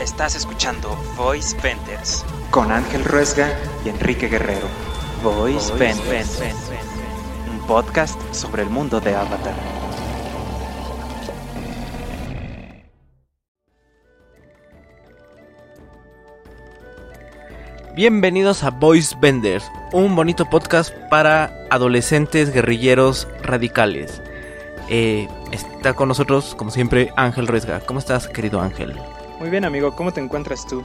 Estás escuchando Voice Vendors con Ángel Ruesga y Enrique Guerrero. Voice Vendors, un podcast sobre el mundo de Avatar. Bienvenidos a Voice Vendors, un bonito podcast para adolescentes guerrilleros radicales. Eh, está con nosotros, como siempre, Ángel Ruesga. ¿Cómo estás, querido Ángel? Muy bien, amigo. ¿Cómo te encuentras tú?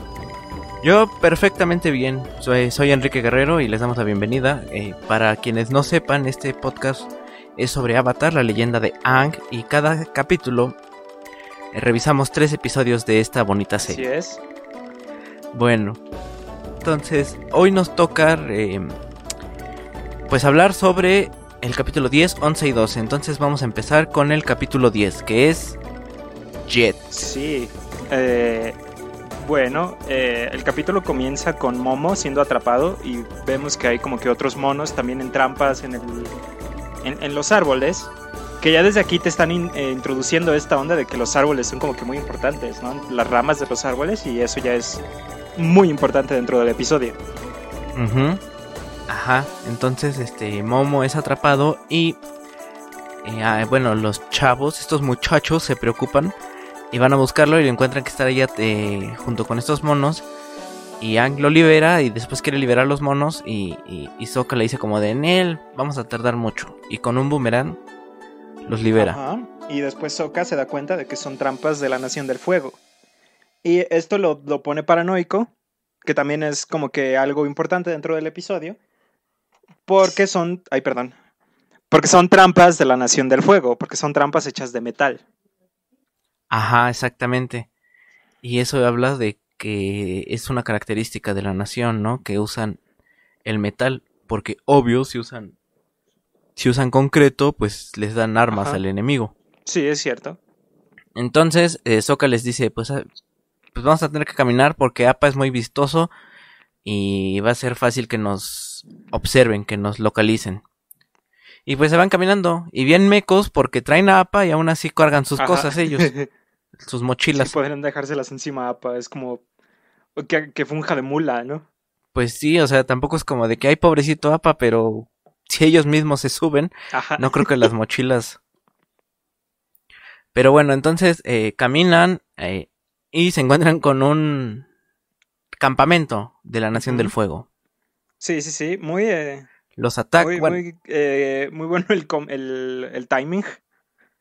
Yo perfectamente bien. Soy, soy Enrique Guerrero y les damos la bienvenida. Eh, para quienes no sepan, este podcast es sobre Avatar, la leyenda de Ang, y cada capítulo eh, revisamos tres episodios de esta bonita serie. Así es. Bueno, entonces hoy nos toca eh, pues hablar sobre el capítulo 10, 11 y 12. Entonces vamos a empezar con el capítulo 10, que es Jet. Sí, eh, bueno, eh, el capítulo comienza con Momo siendo atrapado y vemos que hay como que otros monos también en trampas en, el, en, los árboles. Que ya desde aquí te están eh, introduciendo esta onda de que los árboles son como que muy importantes, ¿no? Las ramas de los árboles y eso ya es muy importante dentro del episodio. Ajá, entonces este Momo es atrapado y ah, bueno, los chavos, estos muchachos se preocupan y van a buscarlo y lo encuentran que está allá eh, junto con estos monos. Y Ang lo libera y después quiere liberar los monos y, y, le dice como de en él, vamos a tardar mucho. Y con un boomerang los libera. Y después Sokka se da cuenta de que son trampas de la Nación del Fuego. Y esto lo, lo pone paranoico, que también es como que algo importante dentro del episodio. Porque son, ay perdón, porque son trampas de la Nación del Fuego, porque son trampas hechas de metal. Ajá, exactamente. Y eso habla de que es una característica de la nación, ¿no? Que usan el metal, porque obvio si usan si usan concreto, pues les dan armas al enemigo. Sí, es cierto. Entonces, eh, Soka les dice, pues, ah, pues vamos a tener que caminar porque APA es muy vistoso y va a ser fácil que nos observen, que nos localicen. Y pues se van caminando. Y bien mecos porque traen a APA y aún así cargan sus cosas ellos. sus mochilas. Sí, podrían dejárselas encima a APA. Es como que, que, funja de mula, ¿no? Pues sí, o sea, tampoco es como de que hay pobrecito APA, pero si ellos mismos se suben, no creo que las mochilas. Pero bueno, entonces eh, caminan eh, y se encuentran con un campamento de la Nación del Fuego. Sí, sí, sí, muy... Eh, los ataques. Muy, eh, muy, bueno el, el, el, timing.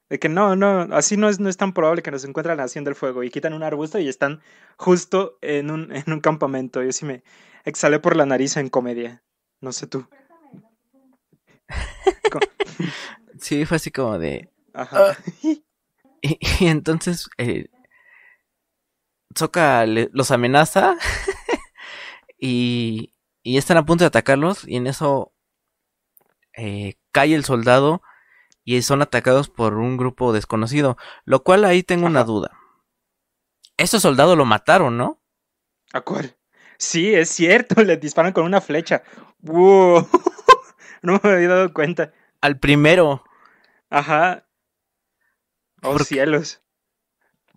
De que no, no, así no es, no es tan probable que nos encuentren haciendo el fuego. Y quitan un arbusto y están justo en un, en un campamento. Yo sí me exhalé por la nariz en comedia. No sé tú. sí, fue así como de. Ajá. Ah". Y, entonces. Eh, Soka los amenaza. y, y están a punto de atacarlos. Y en eso eh, cae el soldado y son atacados por un grupo desconocido. Lo cual ahí tengo una duda. Ese soldado lo mataron, ¿no? ¿A cuál? Sí, es cierto, le disparan con una flecha. ¡Wow! no me había dado cuenta. Al primero. Ajá. Oh, cielos.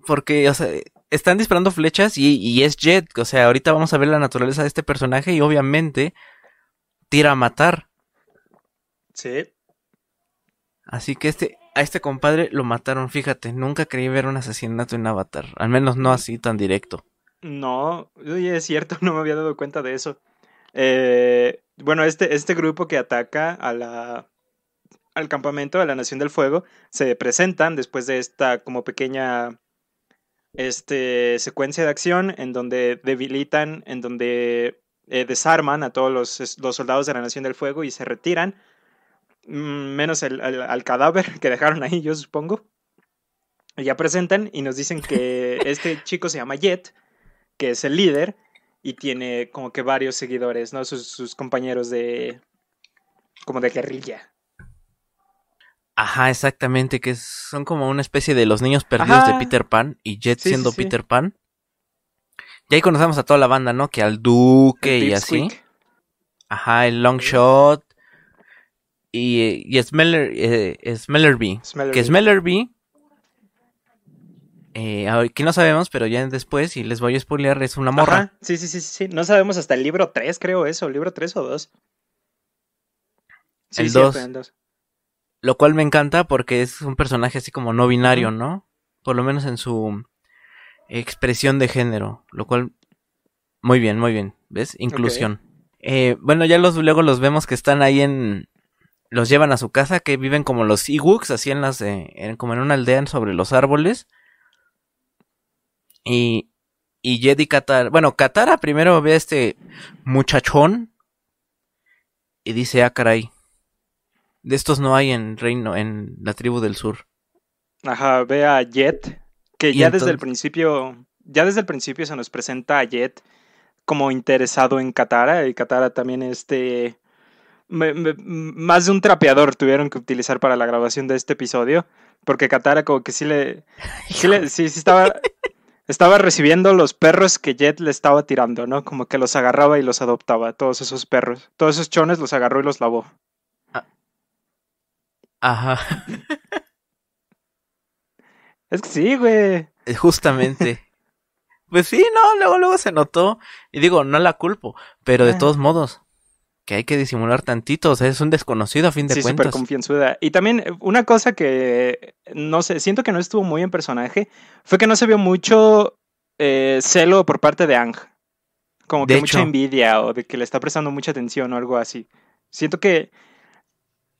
Porque, o sea, están disparando flechas y, y, es Jet. O sea, ahorita vamos a ver la naturaleza de este personaje y obviamente tira a matar. Sí. Así que este, a este compadre lo mataron, fíjate, nunca creí ver un asesinato en Avatar, al menos no así tan directo. No, oye, es cierto, no me había dado cuenta de eso. Eh, bueno, este, este grupo que ataca a la, al campamento de la Nación del Fuego se presentan después de esta como pequeña este, secuencia de acción en donde debilitan, en donde eh, desarman a todos los, los soldados de la Nación del Fuego y se retiran menos el, al cadáver que dejaron ahí, yo supongo. Ya presentan y nos dicen que este chico se llama Jet, que es el líder y tiene como que varios seguidores, ¿no? Sus, compañeros de... como de guerrilla. Ajá, exactamente, que son como una especie de los niños perdidos de Peter Pan y Jet siendo Peter Pan. Y ahí conocemos a toda la banda, ¿no? Que al Duque y así. Ajá, el Long Shot, y, y Smeller, eh, Smellerby, Que Smellerby Eh, aquí no sabemos, pero ya después, y les voy a spoilear, es una morra. Ajá, sí, sí, sí, sí. No sabemos hasta el libro 3, creo eso. ¿Libro 3 o 2? El cierto, dos. el dos. Lo cual me encanta porque es un personaje así como no binario, ¿no? Por lo menos en su expresión de género. Lo cual, muy bien, muy bien. ¿Ves? Inclusión. Eh, bueno, ya los luego los vemos que están ahí en. Los llevan a su casa, que viven como los Ewoks, así en las. eh, en- como en una aldea sobre los árboles. Y. Y Jed y Katara. Bueno, Katara primero ve a este muchachón. Y dice, ah, caray. De estos no hay en Reino, en la tribu del sur. Ajá, ve a Jet, que ya desde el principio, ya desde el principio se nos presenta a Jet como interesado en Katara, y Katara también este me- me- más de un trapeador tuvieron que utilizar para la grabación de este episodio, porque Katara como que sí le, sí, le- sí, sí estaba, estaba recibiendo los perros que Jet le estaba tirando, ¿no? Como que los agarraba y los adoptaba, todos esos perros, todos esos chones los agarró y los lavó. Ajá, Es que sí, güey. eh, justamente. Pues sí, no, luego, luego se notó. Y digo, no la culpo, pero de Ah. todos modos, que hay que disimular tantito, o sea, es un desconocido a fin de sí, súper cuentas. confianzuda. Y también eh, una cosa que, no sé, siento que no estuvo muy en personaje, fue que no se vio mucho eh, celo por parte de Ang. Como que De mucha hecho. envidia o de que le está prestando mucha atención o algo así. Siento que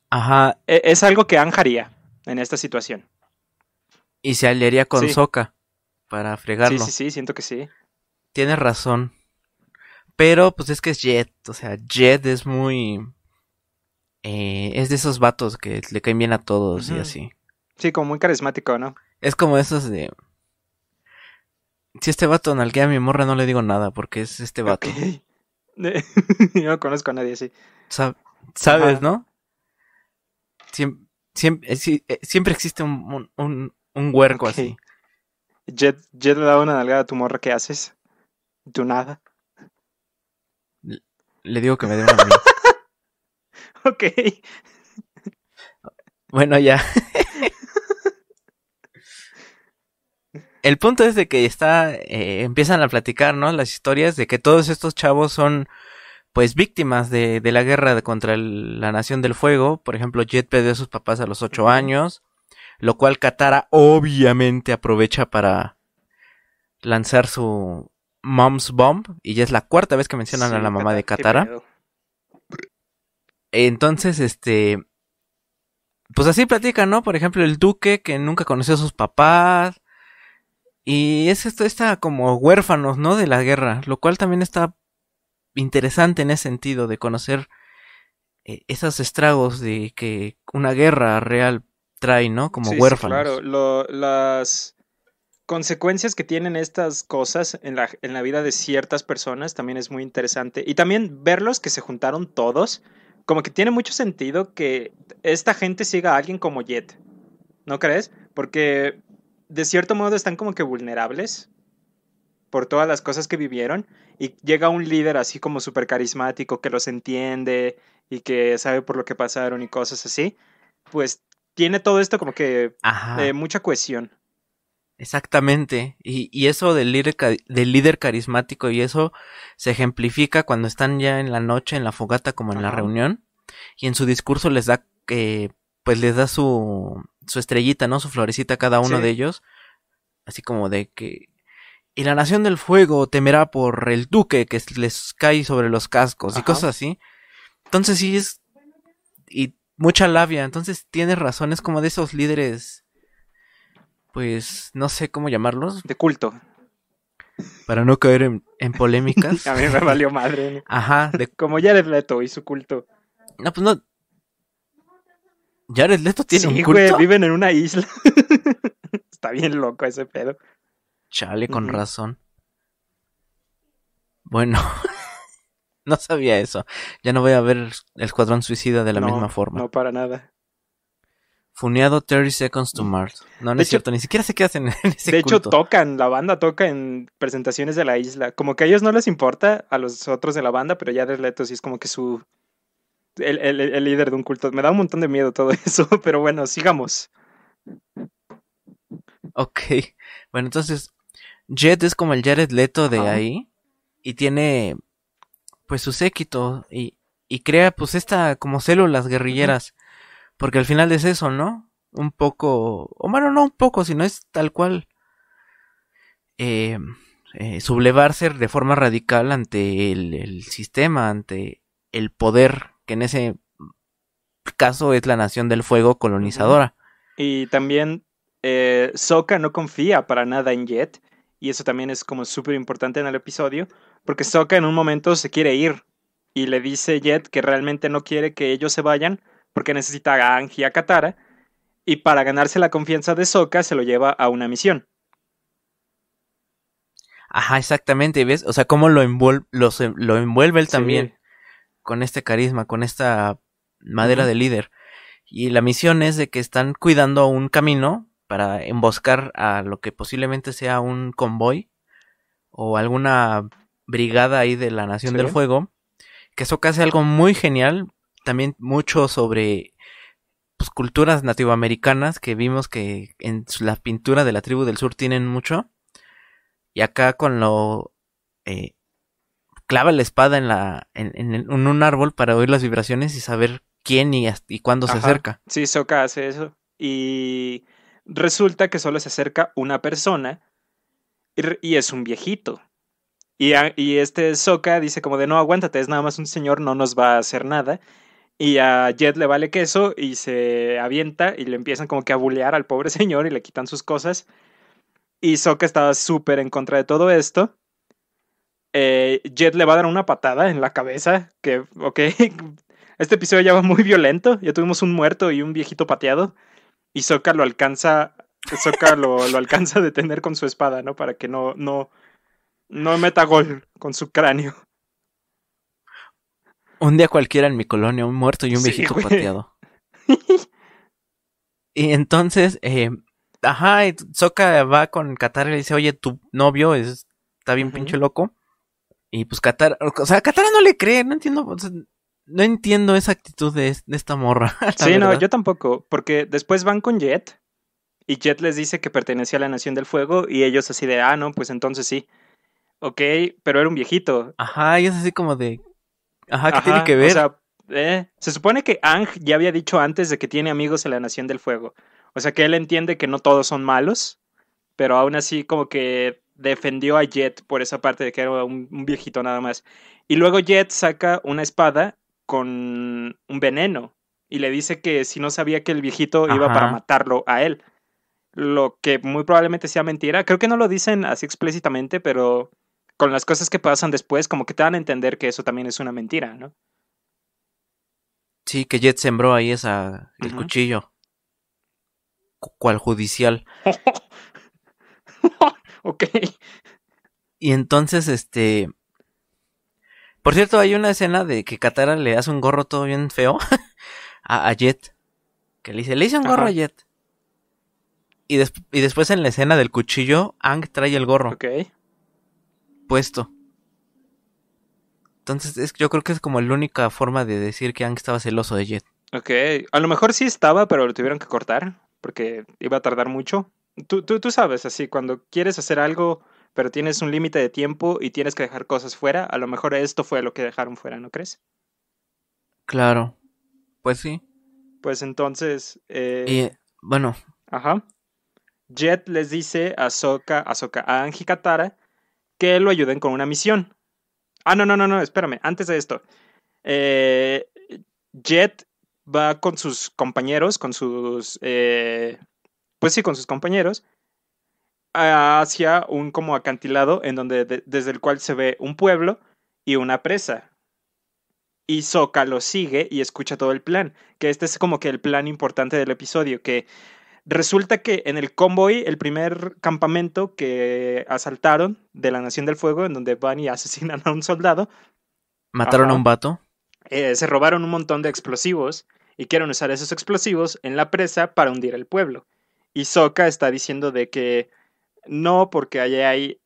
Ajá, eh, es algo que Ang haría en esta situación. y se aliaría con Sí. Sokka para fregarlo. Sí, sí, sí, siento que sí. Tienes razón. Pero, pues es que es Jet, o sea, Jet es muy... eh, es de esos vatos que le caen bien a todos y así. Sí, como muy carismático, ¿no? Es como esos de... Si este vato nalguea a mi morra no le digo nada porque es este vato. Yo no conozco a nadie así. Sa- ¿Sabes, Ajá. no? Siem- siem- eh, eh, siempre existe un, un, un- huerco así. Jet, Jet le da una nalgada a tu morra, ¿qué haces? Tú nada. Le digo que me dé una a mí. Ok. Bueno, ya. El punto es de que está, eh, empiezan a platicar, ¿no? Las historias de que todos estos chavos son, pues, víctimas de, de la guerra de- contra el- la Nación del Fuego. Por ejemplo, Jet perdió a sus papás a los ocho años, lo cual Katara obviamente aprovecha para lanzar su Mom's Bomb, y ya es la cuarta vez que mencionan a la mamá de Katara. Entonces, este. Pues así platican, ¿no? Por ejemplo, el duque que nunca conoció a sus papás. Y es esto, está como huérfanos, ¿no? De la guerra. Lo cual también está interesante en ese sentido, de conocer eh, esos estragos de que una guerra real trae, ¿no? Como Sí, sí, huérfanos. claro, Lo- las consecuencias que tienen estas cosas en la, en la vida de ciertas personas también es muy interesante. Y también verlos que se juntaron todos, como que tiene mucho sentido que esta gente siga a alguien como Jet, ¿no crees? Porque de cierto modo están como que vulnerables por todas las cosas que vivieron y llega un líder así como súper carismático que los entiende y que sabe por lo que pasaron y cosas así, pues tiene todo esto como que eh, mucha cohesión. Exactamente. Y, y eso del líder, del líder carismático y eso se ejemplifica cuando están ya en la noche en la fogata como en la reunión y en su discurso les da eh, pues les da su su estrellita, ¿no? Su florecita a cada uno Sí. de ellos. Así como de que y la nación del fuego temerá por el duque que les cae sobre los cascos y cosas así. Entonces sí es y mucha labia, entonces tienes razón, es como de esos líderes pues no sé cómo llamarlos, De culto. para no caer en, en polémicas. A mí me valió madre. ¿no? Ajá, de, Como Jared Leto y su culto. no, pues no. Jared Leto tiene sí, un culto. güey, viven en una isla. Está bien loco ese pedo. Chale, con razón. Bueno, no sabía eso. Ya no voy a ver el Escuadrón Suicida de la No, misma forma. No, para nada. Funeado 30 Seconds to Mars. No, no De es hecho- cierto, ni siquiera se quedan en, en ese de hecho, tocan, la banda toca en presentaciones de la isla. Como que a ellos no les importa, a los otros de la banda, pero Jared Leto sí es como que su... El, el- el líder de un culto. Me da un montón de miedo todo eso, pero bueno, sigamos. Ok. Bueno, entonces, Jet es como el Jared Leto de ahí. Y tiene, pues, su séquito. Y, y crea, pues, esta, como células guerrilleras. Porque al final es eso, ¿no? Un poco, o bueno, no un poco, sino es tal cual. eh, eh, sublevarse de forma radical ante el, el sistema, ante el poder, que en ese caso es la nación del fuego colonizadora. Y también eh, Sokka no confía para nada en Jet. Y eso también es como súper importante en el episodio. Porque Sokka en un momento se quiere ir. Y le dice Jet que realmente no quiere que ellos se vayan. Porque necesita a Aang y a Katara. Y para ganarse la confianza de Sokka se lo lleva a una misión. Ajá, exactamente, ¿ves? O sea, cómo lo, envuel- lo, envuelve él Sí. también con este carisma, con esta madera de líder. Y la misión es de que están cuidando un camino para emboscar a lo que posiblemente sea un convoy o alguna brigada ahí de la Nación Sí. del Fuego. Que eso hace algo muy genial, también mucho sobre pues, culturas nativoamericanas que vimos que en la pintura de la tribu del sur tienen mucho. Y acá con lo eh, clava la espada en la en, en- en un árbol para oír las vibraciones y saber quién y, y cuándo se acerca. Sí, Sokka hace eso. Y resulta que solo se acerca una persona y, y es un viejito. Y, a- y este Sokka dice como de no, aguántate, es nada más un señor, no nos va a hacer nada. Y a Jet le vale queso y se avienta y le empiezan como que a bulear al pobre señor y le quitan sus cosas. Y Sokka estaba súper en contra de todo esto. Eh, Jet le va a dar una patada en la cabeza, que, ok, este episodio ya va muy violento, ya tuvimos un muerto y un viejito pateado, y Sokka lo alcanza, Sokka lo, lo alcanza a detener con su espada, ¿no? Para que no, no, no meta gol con su cráneo. Un día cualquiera en mi colonia, un muerto y un Sí, viejito güey. pateado. y entonces, eh, ajá, y Sokka va con Katara y le dice, oye, tu novio es, está bien pinche loco. Y pues Katara, o sea, Katara no le cree, no entiendo, o sea, no entiendo esa actitud de, de esta morra. Sí, no, yo tampoco, porque después van con Jet y Jet les dice que pertenecía a la Nación del Fuego y ellos así de, ah, no, pues entonces sí. Ok, pero era un viejito. Ajá, y es así como de, ajá, ¿qué Ajá, tiene que ver? O sea, eh, se supone que Ang ya había dicho antes de que tiene amigos en la Nación del Fuego. O sea que él entiende que no todos son malos, pero aún así como que defendió a Jet por esa parte de que era un, un viejito nada más. Y luego Jet saca una espada con un veneno y le dice que si no sabía que el viejito iba para matarlo a él. Lo que muy probablemente sea mentira. Creo que no lo dicen así explícitamente, pero con las cosas que pasan después, como que te dan a entender que eso también es una mentira, ¿no? Sí, que Jet sembró ahí esa, el cuchillo. Cu- Cual judicial. ok. Y entonces, este. Por cierto, hay una escena de que Katara le hace un gorro todo bien feo a, a Jet. Que le dice, le hice un gorro Ajá. a Jet. Y, des- y después en la escena del cuchillo, Ang trae el gorro Ok. Puesto. Entonces, es, yo creo que es como la única forma de decir que Ang estaba celoso de Jet. Ok. A lo mejor sí estaba, pero lo tuvieron que cortar porque iba a tardar mucho. Tú, tú, tú sabes, así, cuando quieres hacer algo, pero tienes un límite de tiempo y tienes que dejar cosas fuera, a lo mejor esto fue lo que dejaron fuera, ¿no crees? Claro. Pues sí. Pues entonces, eh, Y bueno, ajá. Jet les dice a Sokka, a Sokka, a Anji Katara, que lo ayuden con una misión. Ah, no, no, no, no, espérame, antes de esto. Eh, Jet va con sus compañeros, con sus, eh, pues sí, con sus compañeros, hacia un como acantilado en donde de- desde el cual se ve un pueblo y una presa. Y Sokka lo sigue y escucha todo el plan, que este es como que el plan importante del episodio, que resulta que en el convoy, el primer campamento que asaltaron de la Nación del Fuego, en donde van y asesinan a un soldado, mataron Ajá. a un vato. eh, se robaron un montón de explosivos y quieren usar esos explosivos en la presa para hundir el pueblo. Y Sokka está diciendo de que no, porque allá hay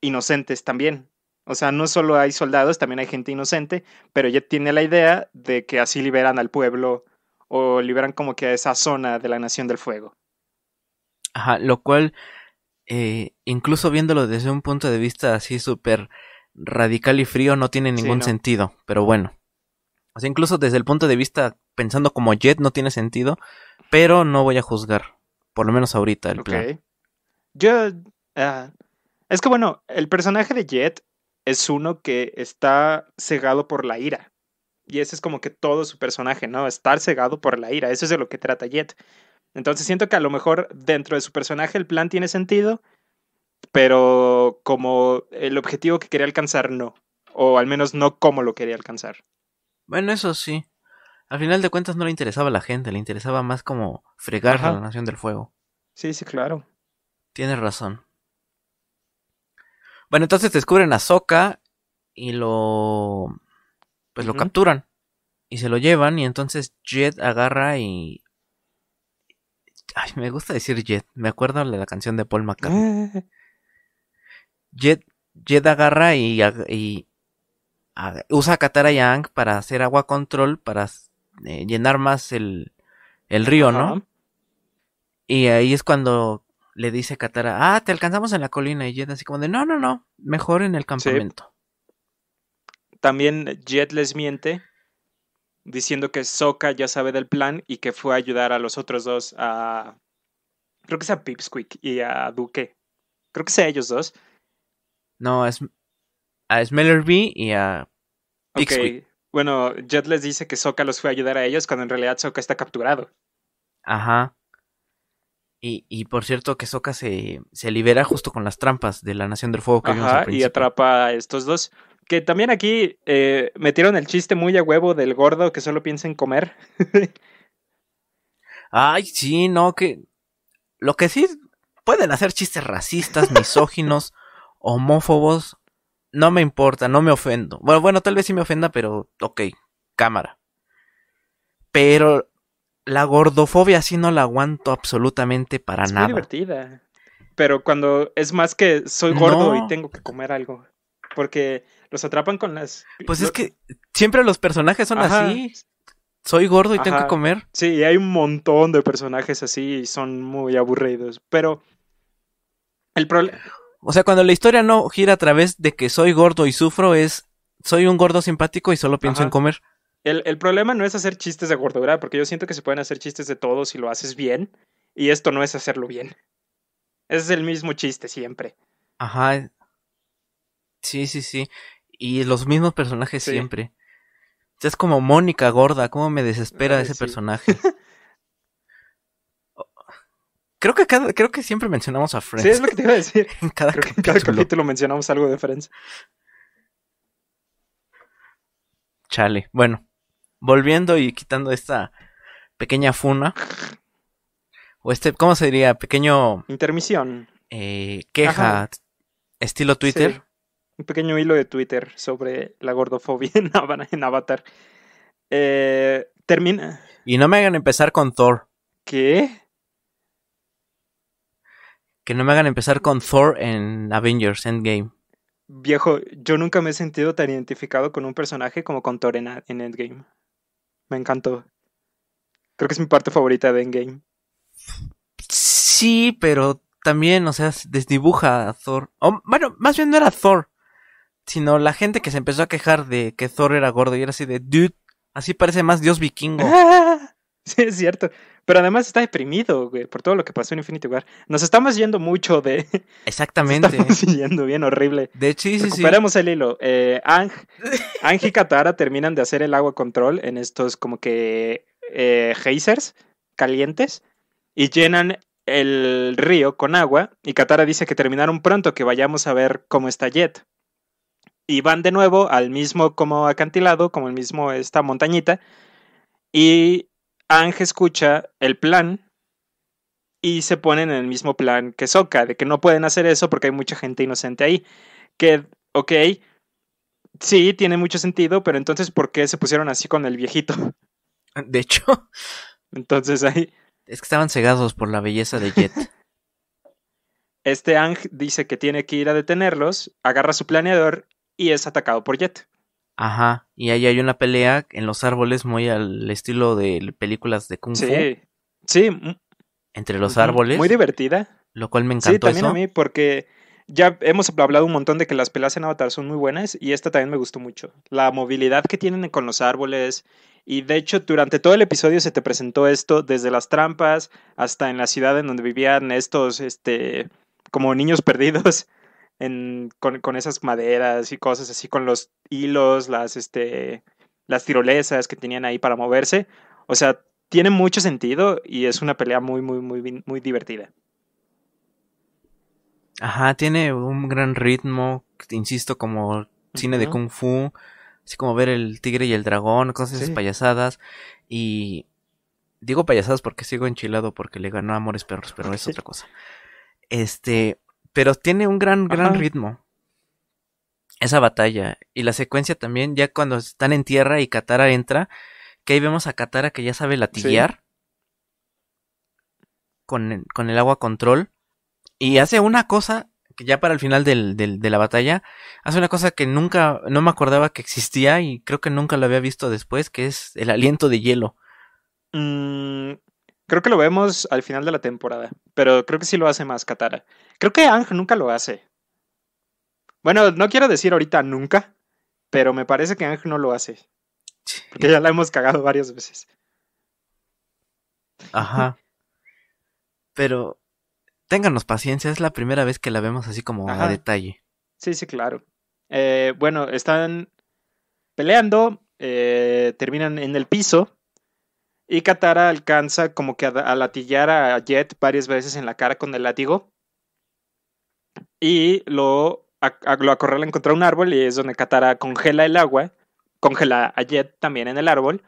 inocentes también. O sea, no solo hay soldados, también hay gente inocente, pero ya tiene la idea de que así liberan al pueblo o liberan como que a esa zona de la Nación del Fuego. Ajá, lo cual, eh, incluso viéndolo desde un punto de vista así súper radical y frío, no tiene Sí, ningún no. sentido. Pero bueno. O sea, incluso desde el punto de vista pensando como Jet no tiene sentido, pero no voy a juzgar. Por lo menos ahorita el Ok. plan. Yo. ah, es que bueno, el personaje de Jet es uno que está cegado por la ira. Y ese es como que todo su personaje, ¿no? Estar cegado por la ira. Eso es de lo que trata Jet. Entonces siento que a lo mejor dentro de su personaje el plan tiene sentido, pero como el objetivo que quería alcanzar, no. O al menos no como lo quería alcanzar. Bueno, eso sí. Al final de cuentas no le interesaba a la gente, le interesaba más como fregar Ajá. a la Nación del Fuego. Sí, sí, claro. Tienes razón. Bueno, entonces descubren a Sokka y lo. Pues lo capturan. Y se lo llevan. Y entonces Jet agarra y. Ay, me gusta decir Jet. Me acuerdo de la canción de Paul McCartney. Jet, Jet agarra y, usa a Katara y a Aang para hacer agua control. Para eh, llenar más el, el río, ¿no? Y ahí es cuando le dice Katara, ah, te alcanzamos en la colina. Y Jet así como de, no, no, no, mejor en el campamento. También Jet les miente diciendo que Sokka ya sabe del plan y que fue a ayudar a los otros dos a creo que es a Pipsqueak y a Duque. Creo que es a ellos dos. No, es a Smellerbee y a Ok, Pipsqueak. Bueno, Jet les dice que Sokka los fue a ayudar a ellos cuando en realidad Sokka está capturado. Ajá. Y, y por cierto que Sokka se, se libera justo con las trampas de la Nación del Fuego que vimos al Ajá, y atrapa a estos dos. Que también aquí eh, metieron el chiste muy a huevo del gordo que solo piensa en comer. Ay, sí, no, que... Lo que sí pueden hacer chistes racistas, misóginos, homófobos. No me importa, no me ofendo. Bueno, bueno, tal vez sí me ofenda, pero ok, cámara. Pero la gordofobia sí no la aguanto absolutamente para es nada. divertida. Pero cuando es más que soy gordo No. y tengo que comer algo. Porque los atrapan con las. Pues es que siempre los personajes son Ajá. así. Soy gordo y tengo que comer. Sí, hay un montón de personajes así y son muy aburridos. Pero. El problema. O sea, cuando la historia no gira a través de que soy gordo y sufro, es soy un gordo simpático y solo pienso Ajá. en comer. El, el problema no es hacer chistes de gordura, porque yo siento que se pueden hacer chistes de todo si lo haces bien. Y esto no es hacerlo bien. Es el mismo chiste siempre. Ajá. Sí, sí, sí. Y los mismos personajes Sí. siempre. O sea, es como Mónica gorda, cómo me desespera Ay, ese sí. personaje. creo que cada, creo que siempre mencionamos a Friends Sí, es lo que te iba a decir. en cada Creo que en cada capítulo. capítulo mencionamos algo de Friends. Chale. Bueno, volviendo y quitando esta pequeña funa. O este, ¿cómo se diría? Pequeño Intermisión. eh, queja Ajá. estilo Twitter. Sí, un pequeño hilo de Twitter sobre la gordofobia en, Ava- en Avatar. Eh, termina. Y no me hagan empezar con Thor. ¿Qué? Que no me hagan empezar con Thor en Avengers Endgame. Viejo, yo nunca me he sentido tan identificado con un personaje como con Thor en, en Endgame. Me encantó. Creo que es mi parte favorita de Endgame. Sí, pero también, o sea, se desdibuja a Thor. O, bueno, más bien no era Thor, sino la gente que se empezó a quejar de que Thor era gordo y era así de, dude, así parece más dios vikingo. ¡Ah! Sí, es cierto. Pero además está deprimido, güey, por todo lo que pasó en Infinity War. Nos estamos yendo mucho de... Nos Exactamente. estamos yendo bien horrible. De hecho, sí, sí, sí. Recuperemos el hilo. Eh, Ang, Ang y Katara terminan de hacer el agua control en estos como que eh, geysers calientes y llenan el río con agua y Katara dice que terminaron pronto, que vayamos a ver cómo está Jet. Y van de nuevo al mismo como acantilado, como el mismo esta montañita y Ang escucha el plan y se ponen en el mismo plan que Sokka, de que no pueden hacer eso porque hay mucha gente inocente ahí. Que, ok, sí, tiene mucho sentido, pero entonces, ¿por qué se pusieron así con el viejito? De hecho, Entonces ahí, es que estaban cegados por la belleza de Jet. este Ang dice que tiene que ir a detenerlos, agarra su planeador y es atacado por Jet. Ajá. Y ahí hay una pelea en los árboles muy al estilo de películas de Kung Fu. Sí, sí, mm, entre los árboles, Muy divertida. lo cual me Sí, encantó también eso. a mí, porque ya hemos hablado un montón de que las peleas en Avatar son muy buenas y esta también me gustó mucho. La movilidad que tienen con los árboles y de hecho durante todo el episodio se te presentó esto desde las trampas hasta en la ciudad en donde vivían estos, este, como niños perdidos en, con, con esas maderas y cosas así, con los hilos, las, este, las tirolesas que tenían ahí para moverse. O sea, tiene mucho sentido y es una pelea muy, muy, muy, muy divertida. Ajá, tiene un gran ritmo, insisto, como cine de kung fu, así como ver el tigre y el dragón, cosas esas payasadas y digo payasadas porque sigo enchilado porque le ganó a Amores Perros, pero es otra cosa. Este, pero tiene un gran gran Ajá. ritmo. Esa batalla y la secuencia también ya cuando están en tierra y Katara entra, que ahí vemos a Katara que ya sabe latiguear con el, con el agua control y hace una cosa que ya para el final del, del- de la batalla hace una cosa que nunca no me acordaba que existía y creo que nunca lo había visto después que es el aliento de hielo Mm, creo que lo vemos al final de la temporada, pero creo que sí lo hace más Katara. Creo que Ang nunca lo hace. Bueno, no quiero decir ahorita nunca, pero me parece que Ang no lo hace, porque ya la hemos cagado varias veces. ajá pero ténganos paciencia es la primera vez que la vemos así como Ajá. a detalle Sí, sí, claro. Eh, bueno, están peleando, eh, terminan en el piso y Katara alcanza como que a, a latillar a Jet varias veces en la cara con el látigo y lo, a- a- lo acorralan contra un árbol y es donde Katara congela el agua, congela a Jet también en el árbol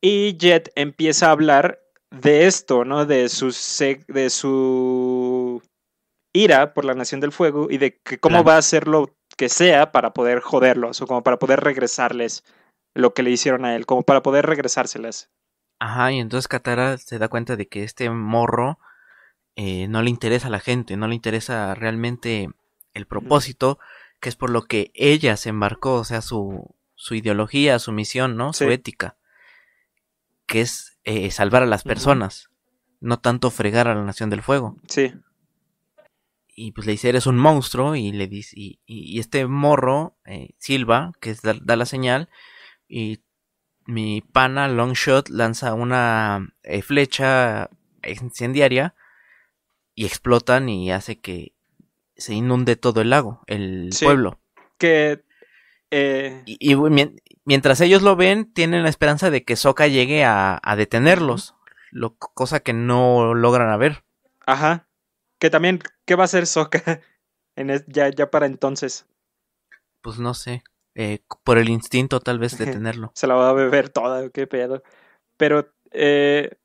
y Jet empieza a hablar de esto, ¿no? De su, de su ira por la Nación del Fuego y de que cómo va a hacer lo que sea para poder joderlos o como para poder regresarles lo que le hicieron a él, como para poder regresárselas. ajá y entonces Katara se da cuenta de que este morro eh, no le interesa a la gente no le interesa realmente el propósito que es por lo que ella se embarcó o sea su su ideología su misión no su ética que es eh, salvar a las personas no tanto fregar a la nación del fuego. Sí, y pues le dice eres un monstruo y le dice y, y- y este morro eh, Silva que es da, da la señal y mi pana Longshot lanza una eh, flecha incendiaria y explotan y hace que se inunde todo el lago el Sí. pueblo. Que eh, y, y, mien- mientras ellos lo ven tienen la esperanza de que Sokka llegue a, a detenerlos lo, cosa que no logran a ver ajá, que también qué va a hacer Sokka en es- ya ya para entonces pues no sé eh, por el instinto tal vez detenerlo. Se la va a beber toda, qué pedo. Pero eh,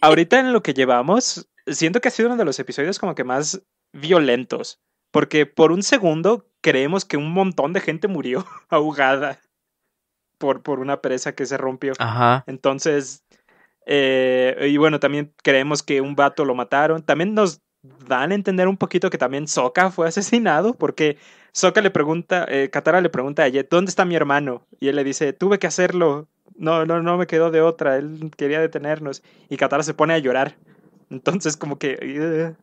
ahorita en lo que llevamos, siento que ha sido uno de los episodios como que más violentos. Porque por un segundo creemos que un montón de gente murió ahogada por, por una presa que se rompió. ajá Entonces, eh, y bueno, también creemos que un vato lo mataron. También nos dan a entender un poquito que también Sokka fue asesinado, porque Sokka le pregunta, eh, Katara le pregunta a Jet, ¿dónde está mi hermano? Y él le dice, tuve que hacerlo. No, no, no me quedó de otra. Él quería detenernos. Y Katara se pone a llorar. Entonces, como que. "Ugh".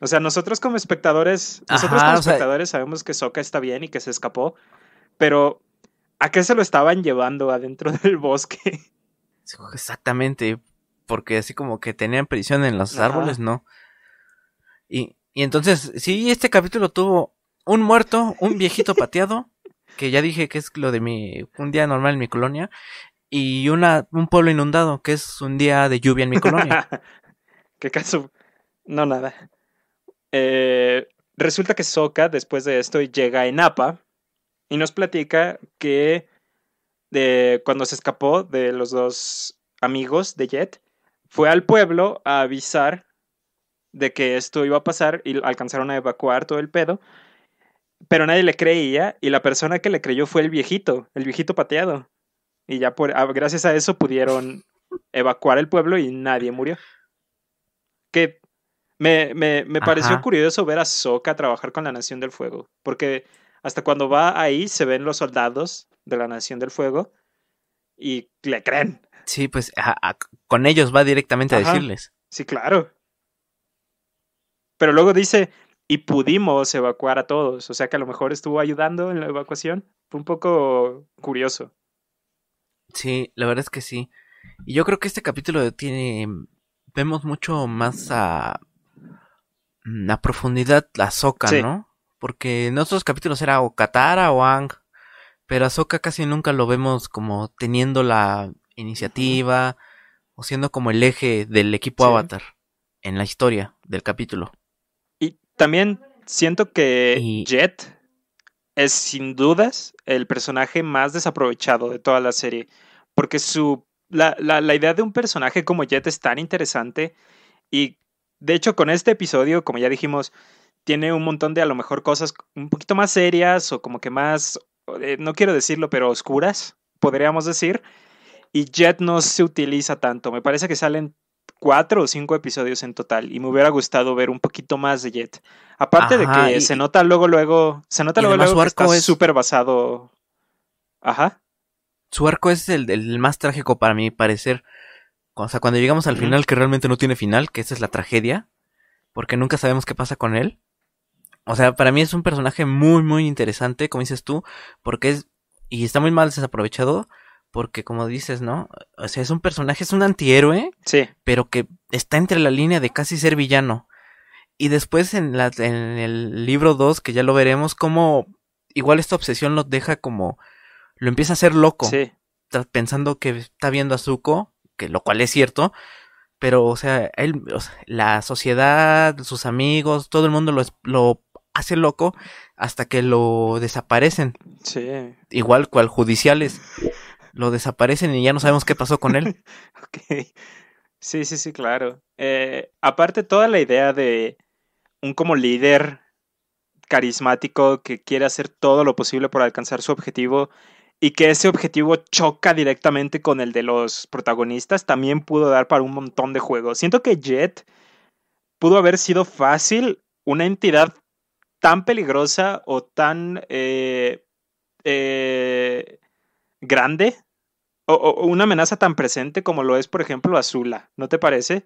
o sea, nosotros como espectadores, nosotros como sea- espectadores sabemos que Sokka está bien y que se escapó. Pero, ¿a qué se lo estaban llevando adentro del bosque? Exactamente, porque así como que tenían prisión en los Ajá. árboles, no. Y, y entonces, sí, este capítulo tuvo un muerto, un viejito pateado, que ya dije que es lo de mi, un día normal en mi colonia, y una, un pueblo inundado, que es un día de lluvia en mi colonia. ¿Qué caso? No, nada. Eh, resulta que Sokka, después de esto, llega a Enapa y nos platica que cuando se escapó de los dos amigos de Jet, fue al pueblo a avisar de que esto iba a pasar y alcanzaron a evacuar todo el pedo. Pero nadie le creía y la persona que le creyó fue el viejito, el viejito pateado. Y ya por, ah, gracias a eso pudieron evacuar el pueblo y nadie murió. Que me, me, me pareció curioso ver a Sokka trabajar con la Nación del Fuego. Porque hasta cuando va ahí se ven los soldados de la Nación del Fuego y le creen. Sí, pues a- a- con ellos va directamente a decirles. Sí, claro. pero luego dice, y pudimos evacuar a todos, o sea que a lo mejor estuvo ayudando en la evacuación. Fue un poco curioso. Sí, la verdad es que sí. Y yo creo que este capítulo tiene. Vemos mucho más a. mm, A profundidad la Ahsoka, Sí. ¿no? Porque en otros capítulos era o Katara o Ang. Pero a Ahsoka casi nunca lo vemos como teniendo la iniciativa. O siendo como el eje del equipo Sí. Avatar. En la historia del capítulo. Y también siento que Y- Jet es sin dudas el personaje más desaprovechado de toda la serie. Porque su. La, la, la idea de un personaje como Jet es tan interesante. Y de hecho, con este episodio, como ya dijimos, tiene un montón de a lo mejor cosas un poquito más serias o como que más. eh, no quiero decirlo, pero oscuras, podríamos decir. Y Jet no se utiliza tanto. Me parece que salen cuatro o cinco episodios en total. Y me hubiera gustado ver un poquito más de Jet. Aparte Ajá, de que y- se nota luego, luego. Se nota luego, luego que está es- súper basado. Ajá. Su arco es el, el más trágico para mi parecer. O sea, cuando llegamos al final, que realmente no tiene final, que esa es la tragedia, porque nunca sabemos qué pasa con él. O sea, para mí es un personaje muy, muy interesante, como dices tú, porque es, y está muy mal desaprovechado, porque como dices, ¿no? O sea, es un personaje, es un antihéroe, Sí. pero que está entre la línea de casi ser villano. Y después en, la, en el libro 2, que ya lo veremos, como igual esta obsesión lo deja como, lo empieza a hacer loco Sí. está pensando que está viendo a Zuko, que lo cual es cierto, pero o sea, él, o sea, la sociedad, sus amigos, todo el mundo lo, lo hace loco hasta que lo desaparecen, Sí. igual cual judiciales, lo desaparecen y ya no sabemos qué pasó con él. Ok. Sí, sí, sí, claro. Eh, aparte, toda la idea de un como líder carismático que quiere hacer todo lo posible por alcanzar su objetivo y que ese objetivo choca directamente con el de los protagonistas, también pudo dar para un montón de juegos. Siento que Jet pudo haber sido fácil una entidad tan peligrosa o tan eh, eh, grande o, o una amenaza tan presente como lo es, por ejemplo, Azula, ¿no te parece?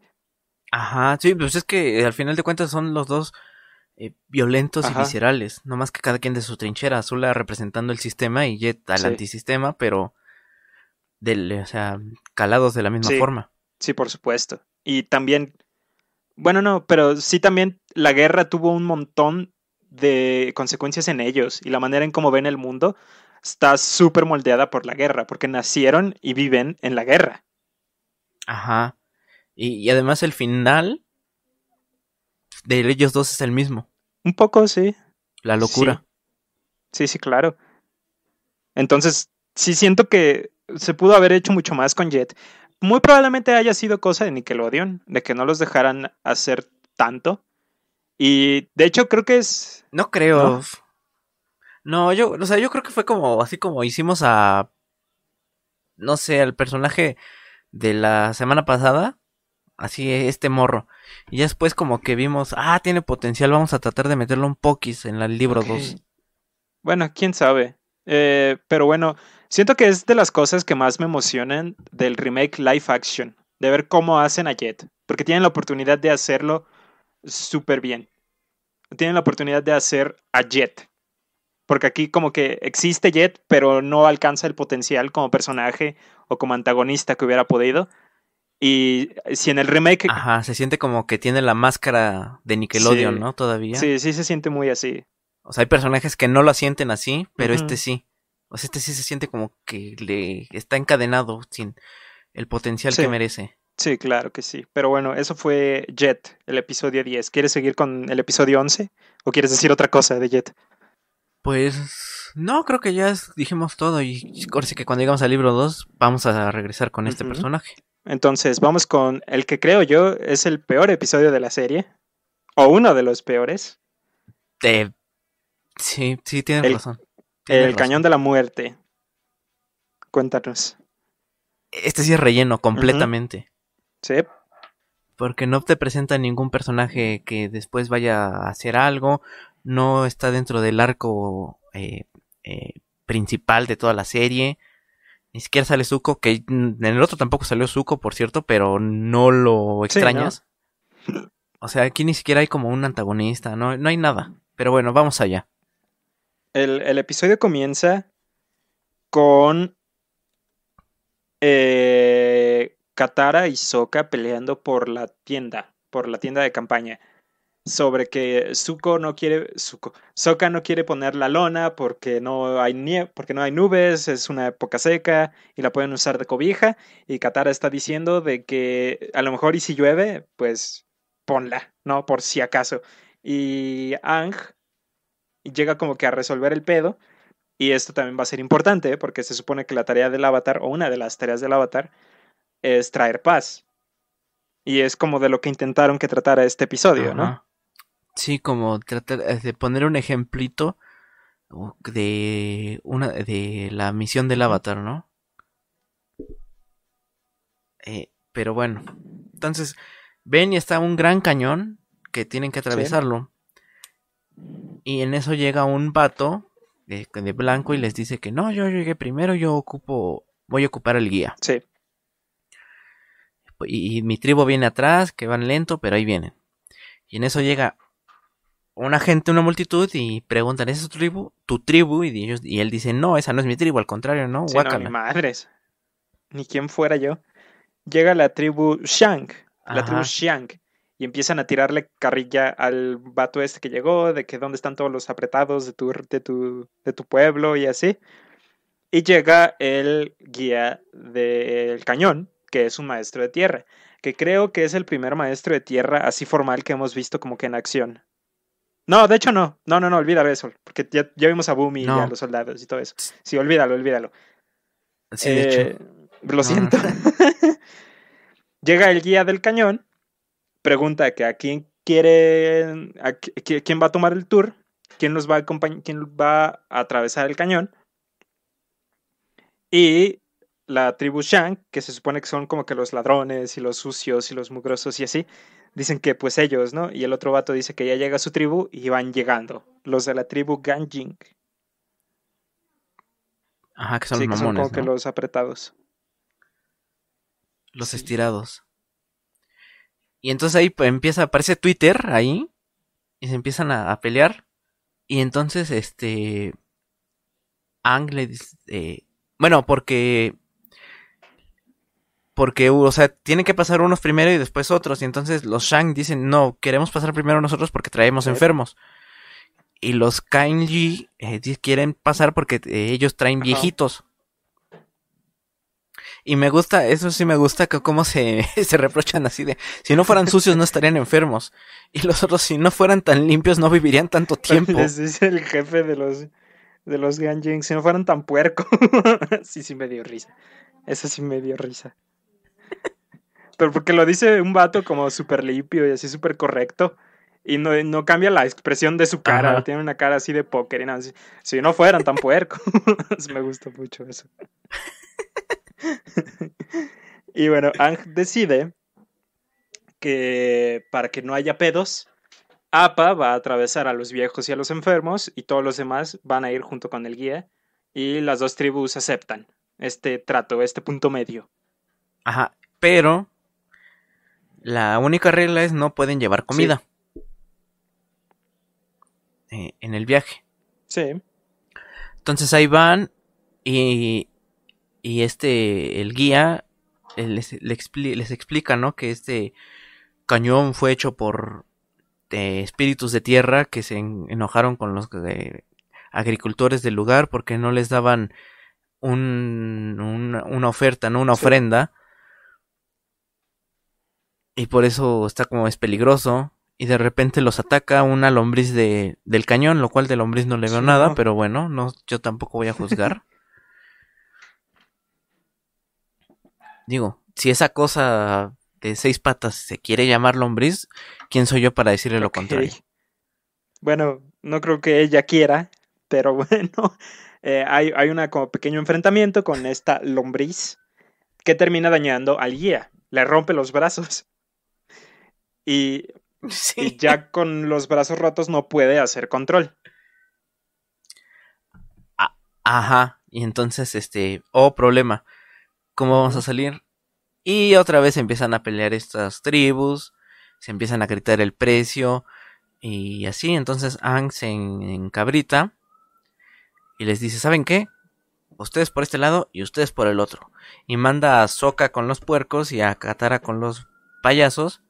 Ajá, sí, pues es que al final de cuentas son los dos eh, violentos Ajá. y viscerales, no más que cada quien de su trinchera, Azula representando el sistema y Jet al Sí. antisistema, pero del, o sea, calados de la misma Sí. forma. Sí, por supuesto. Y también, bueno, no, pero sí también la guerra tuvo un montón de consecuencias en ellos y la manera en cómo ven el mundo está súper moldeada por la guerra, porque nacieron y viven en la guerra. Ajá. Y, y además el final de ellos dos es el mismo. Un poco, sí. La locura. Sí, sí, claro. Entonces, sí siento que se pudo haber hecho mucho más con Jet. Muy probablemente haya sido cosa de Nickelodeon, de que no los dejaran hacer tanto. Y de hecho creo que es... No creo. ¿No? yo, o sea, yo creo que fue como, así como hicimos a, no sé, al personaje de la semana pasada, así este morro. Y ya después como que vimos, ah, tiene potencial, vamos a tratar de meterlo un poquis en el libro Ok. 2. Bueno, quién sabe. Eh, pero bueno, siento que es de las cosas que más me emocionan del remake live action, de ver cómo hacen a Jet, porque tienen la oportunidad de hacerlo súper bien. Tienen la oportunidad de hacer a Jet, porque aquí como que existe Jet, pero no alcanza el potencial como personaje o como antagonista que hubiera podido. Y si en el remake... Ajá, se siente como que tiene la máscara de Nickelodeon, Sí. ¿no? Todavía. Sí, sí se siente muy así. O sea, hay personajes que no lo sienten así, pero este sí. O sea, este sí se siente como que le está encadenado sin el potencial Sí. que merece. Sí, claro que sí. Pero bueno, eso fue Jet, el episodio 10. ¿Quieres seguir con el episodio 11? ¿O quieres decir otra cosa de Jet? Pues no, creo que ya dijimos todo y ahora sí que cuando llegamos al libro 2 vamos a regresar con este personaje. Entonces, vamos con el que creo yo es el peor episodio de la serie. O uno de los peores. Eh, sí, sí, tienes El- razón. El cañón de la muerte. Cuéntanos. Este sí es relleno completamente. ¿Sí? Porque no te presenta ningún personaje que después vaya a hacer algo. No está dentro del arco eh, eh, principal de toda la serie. Ni siquiera sale Zuko, que en el otro tampoco salió Zuko, por cierto, pero no lo extrañas. O sea, aquí ni siquiera hay como un antagonista, no, no hay nada. Pero bueno, vamos allá. El, el episodio comienza con eh, Katara y Sokka peleando por la tienda, por la tienda de campaña. Sobre que Zuko no quiere. Zuko, Sokka no quiere poner la lona porque no hay nieve, porque no hay nubes, es una época seca y la pueden usar de cobija. Y Katara está diciendo de que a lo mejor y si llueve, pues ponla, ¿no? Por si acaso. Y Ang llega como que a resolver el pedo. Y esto también va a ser importante porque se supone que la tarea del avatar, o una de las tareas del avatar, es traer paz. Y es como de lo que intentaron que tratara este episodio, ¿no? Sí, como tratar eh, de poner un ejemplito de una de la misión del avatar, ¿no? Eh, pero bueno, entonces ven y está un gran cañón que tienen que atravesarlo. Y en eso llega un vato de, de blanco y les dice que no, yo llegué primero, yo ocupo, voy a ocupar el guía. Sí. Y, y mi tribu viene atrás, que van lento, pero ahí vienen. Y en eso llega una gente, una multitud, y preguntan, ¿esa es tu tribu? ¿Tu tribu? Y, ellos, y él dice, no, esa no es mi tribu, al contrario, no, Sí, no, ni madres. Ni quien fuera yo. Llega la tribu Shank. La tribu Ajá. Shank. Y empiezan a tirarle carrilla al vato este que llegó, de que dónde están todos los apretados de tu, de tu, de tu pueblo y así. Y llega el guía del cañón, que es un maestro de tierra, que creo que es el primer maestro de tierra así formal que hemos visto como que en acción. No, de hecho no, no, no, no, olvídalo eso, porque ya, ya vimos a Boomy y No. a los soldados y todo eso. Sí, olvídalo, olvídalo. Sí, de hecho. Eh, lo No, siento. Llega el guía del cañón, pregunta que a quién quiere, a qui- qui- quién va a tomar el tour, quién los va a acompañ- quién va a atravesar el cañón. Y la tribu Shank, que se supone que son como que los ladrones y los sucios y los mugrosos y así, dicen que pues ellos, ¿no? Y el otro vato dice que ya llega su tribu y van llegando, los de la tribu Ganjing. Ajá, que son Sí, los que son como que los apretados. Los sí. estirados. Y entonces ahí pues, empieza, aparece Twitter ahí. Y se empiezan a, a pelear. Y entonces, este. Ang le dice. eh, bueno, porque. Porque, o sea, tienen que pasar unos primero y después otros. Y entonces los Shang dicen, no, queremos pasar primero nosotros porque traemos enfermos. Y los Kainji eh, quieren pasar porque eh, ellos traen viejitos. Y me gusta, eso sí me gusta, que cómo se, se reprochan así de, si no fueran sucios no estarían enfermos. Y los otros, si no fueran tan limpios no vivirían tanto tiempo. Dice el jefe de los de los Ganjing, si no fueran tan puerco. sí, sí me dio risa. Eso sí me dio risa. Pero porque lo dice un vato como súper limpio y así súper correcto. Y no, no cambia la expresión de su cara. Ajá. Tiene una cara así de póker y nada. así, Si no fueran tan puerco. me gusta mucho eso. y bueno, Ang decide que para que no haya pedos, APA va a atravesar a los viejos y a los enfermos y todos los demás van a ir junto con el guía y las dos tribus aceptan este trato, este punto medio. Ajá, pero la única regla es no pueden llevar comida eh, en el viaje. Sí, Entonces ahí van y, y este, el guía eh, les, les explica, ¿no? Que este cañón fue hecho por eh, espíritus de tierra que se en- enojaron con los eh, agricultores del lugar porque no les daban un, una, una oferta, ¿no? Una Sí. ofrenda. Y por eso está como es peligroso. Y de repente los ataca una lombriz de, del cañón, lo cual de lombriz no le veo Sí, nada, no. pero bueno, no, yo tampoco voy a juzgar. Digo, si esa cosa de seis patas se quiere llamar lombriz, ¿quién soy yo para decirle lo contrario? Bueno, no creo que ella quiera, pero bueno, eh, hay, hay una como pequeño enfrentamiento con esta lombriz que termina dañando al guía, le rompe los brazos. Y y Sí. ya con los brazos rotos no puede hacer control. Ajá. Y entonces, este, oh problema, ¿cómo vamos a salir? Y otra vez empiezan a pelear estas tribus. se empiezan a gritar el precio y así. Entonces Ang se encabrita y les dice, ¿saben qué? Ustedes por este lado y ustedes por el otro. Y manda a Soka con los puercos y a Katara con los payasos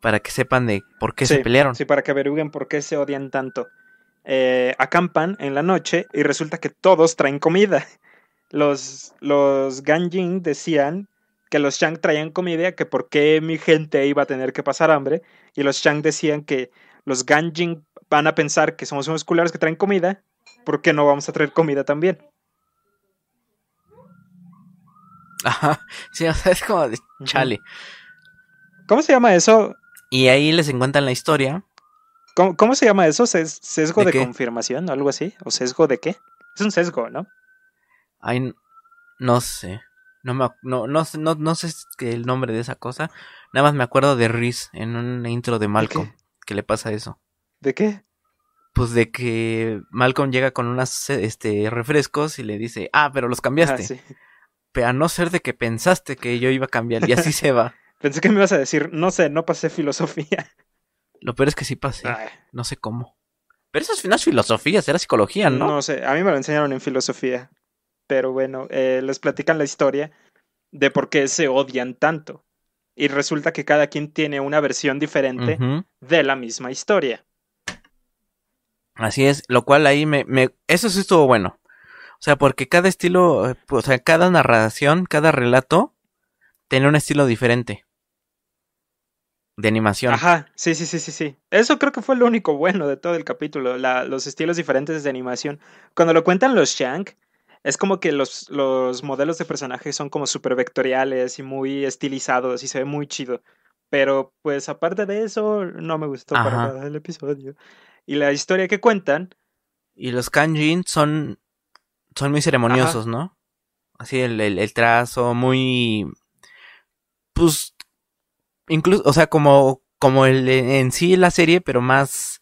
para que sepan de por qué se pelearon. Sí, para que averigüen por qué se odian tanto. Eh, acampan en la noche y resulta que todos traen comida. Los, los Ganjin decían que los Shang traían comida, que por qué mi gente iba a tener que pasar hambre. Y los Shang decían que los Ganjin van a pensar que somos unos culeros que traen comida, ¿por qué no vamos a traer comida también? Ajá, sí, o sea, es como de chale. ¿Cómo se llama eso? Y ahí les encuentran la historia. ¿Cómo, se llama eso? ¿Sesgo de, confirmación o algo así? ¿O sesgo de qué? Es un sesgo, ¿no? Ay, no sé. No, me, no, no, no, no sé el nombre de esa cosa. Nada más me acuerdo de Riz en un intro de Malcolm. que le pasa eso. ¿De qué? Pues de que Malcolm llega con unos este, refrescos y le dice, ah, pero los cambiaste. Ah, pero a no ser de que pensaste que yo iba a cambiar y así se va. Pensé que me ibas a decir, no sé, no pasé filosofía. Lo peor es que sí pasé. No sé cómo. Pero eso no es filosofía, era psicología, ¿no? No sé, a mí me lo enseñaron en filosofía. Pero bueno, eh, les platican la historia de por qué se odian tanto. Y resulta que cada quien tiene una versión diferente de la misma historia. Así es, lo cual ahí me, me... Eso sí estuvo bueno. O sea, porque cada estilo, eh, o sea, cada narración, cada relato, tiene un estilo diferente. De animación. Ajá, sí, sí, sí, sí, sí. Eso creo que fue lo único bueno de todo el capítulo, los estilos diferentes de animación. Cuando lo cuentan los Shank, es como que los, los modelos de personajes son como súper vectoriales y muy estilizados y se ve muy chido. Pero pues aparte de eso, no me gustó para nada el episodio. Y la historia que cuentan. Y los kanjin son, son muy ceremoniosos, ¿no? Así el, el, trazo, muy. Pues. Incluso, o sea, como, como el, en sí la serie, pero más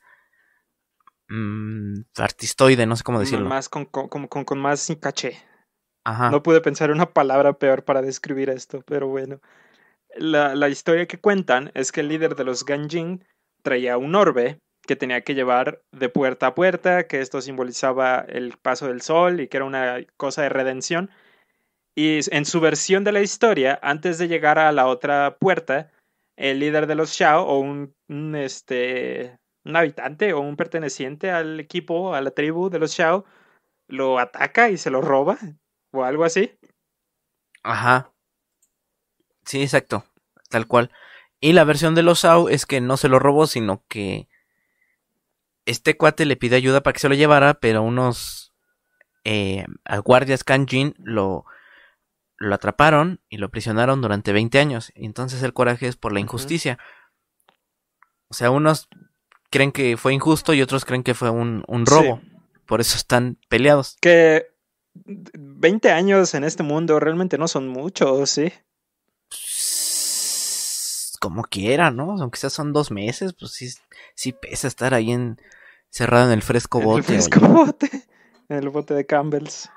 mmm, artistoide, no sé cómo decirlo. Más con, con, con, con más caché. Ajá. No pude pensar una palabra peor para describir esto, pero bueno. La, la, historia que cuentan es que el líder de los Ganjin traía un orbe que tenía que llevar de puerta a puerta, que esto simbolizaba el paso del sol y que era una cosa de redención. Y en su versión de la historia, antes de llegar a la otra puerta, el líder de los Shao o un, este, un habitante o un perteneciente al equipo, a la tribu de los Shao, lo ataca y se lo roba o algo así. Ajá. Sí, exacto. Tal cual. Y la versión de los Shao es que no se lo robó, sino que este cuate le pide ayuda para que se lo llevara, pero unos eh, guardias Kanjin lo, lo atraparon y lo prisionaron durante 20 años. Y entonces el coraje es por la injusticia. O sea, unos creen que fue injusto y otros creen que fue un, robo. Por eso están peleados. Que 20 años en este mundo realmente no son muchos, ¿sí? Como quiera, ¿no? Aunque sea son dos meses, pues sí, sí pesa estar ahí en, cerrado en el fresco bote. En el fresco bote. En el bote de Campbell's.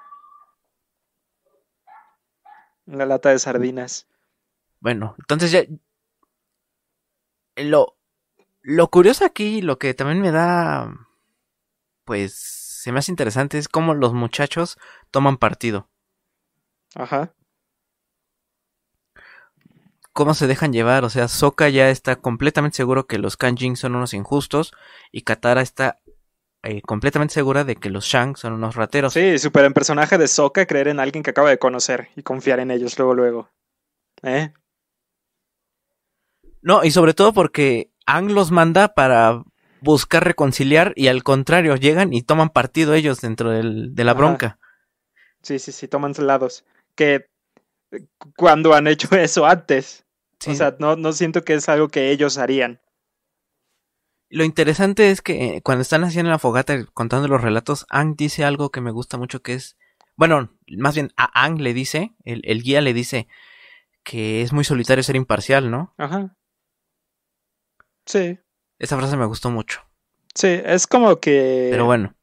En la lata de sardinas. Bueno, entonces ya. Lo, lo curioso aquí, lo que también me da, pues, se me hace interesante es cómo los muchachos toman partido. Ajá. Cómo se dejan llevar, o sea, Soka ya está completamente seguro que los Kanjin son unos injustos y Katara está eh, completamente segura de que los Shang son unos rateros. Sí, super en personaje de Soka creer en alguien que acaba de conocer y confiar en ellos luego luego. ¿Eh? No, y sobre todo porque Ang los manda para buscar reconciliar y al contrario, llegan y toman partido ellos dentro del, de la bronca. Sí, sí, sí, toman lados. Que cuando han hecho eso antes. O sea, no, no siento que es algo que ellos harían. Lo interesante es que eh, cuando están haciendo la fogata contando los relatos, Ang dice algo que me gusta mucho que es, bueno, más bien a Ang le dice, el, el guía le dice que es muy solitario ser imparcial, ¿no? Ajá. Sí. Esa frase me gustó mucho. Sí, es como que. Pero bueno.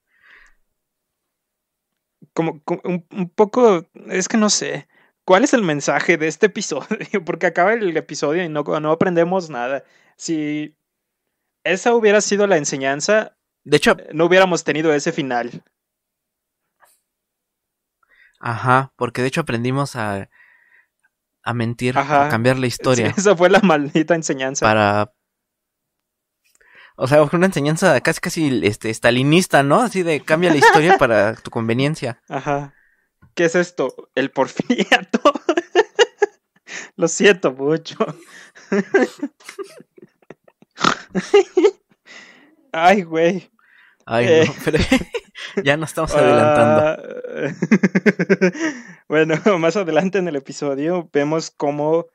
Como, un, poco. Es que no sé. ¿Cuál es el mensaje de este episodio? Porque acaba el episodio y no, no aprendemos nada. si esa hubiera sido la enseñanza, De hecho, no hubiéramos tenido ese final. ajá, porque de hecho aprendimos a, a mentir, Ajá. a cambiar la historia Sí, esa fue la maldita enseñanza. para... O sea, una enseñanza casi casi este, stalinista, ¿no? Así de cambia la historia para tu conveniencia. Ajá. ¿Qué es esto? El porfiriato. Lo siento mucho. Ay, güey. Ay, Eh. no, pero ya nos estamos adelantando. Ah, bueno, más adelante en el episodio vemos cómo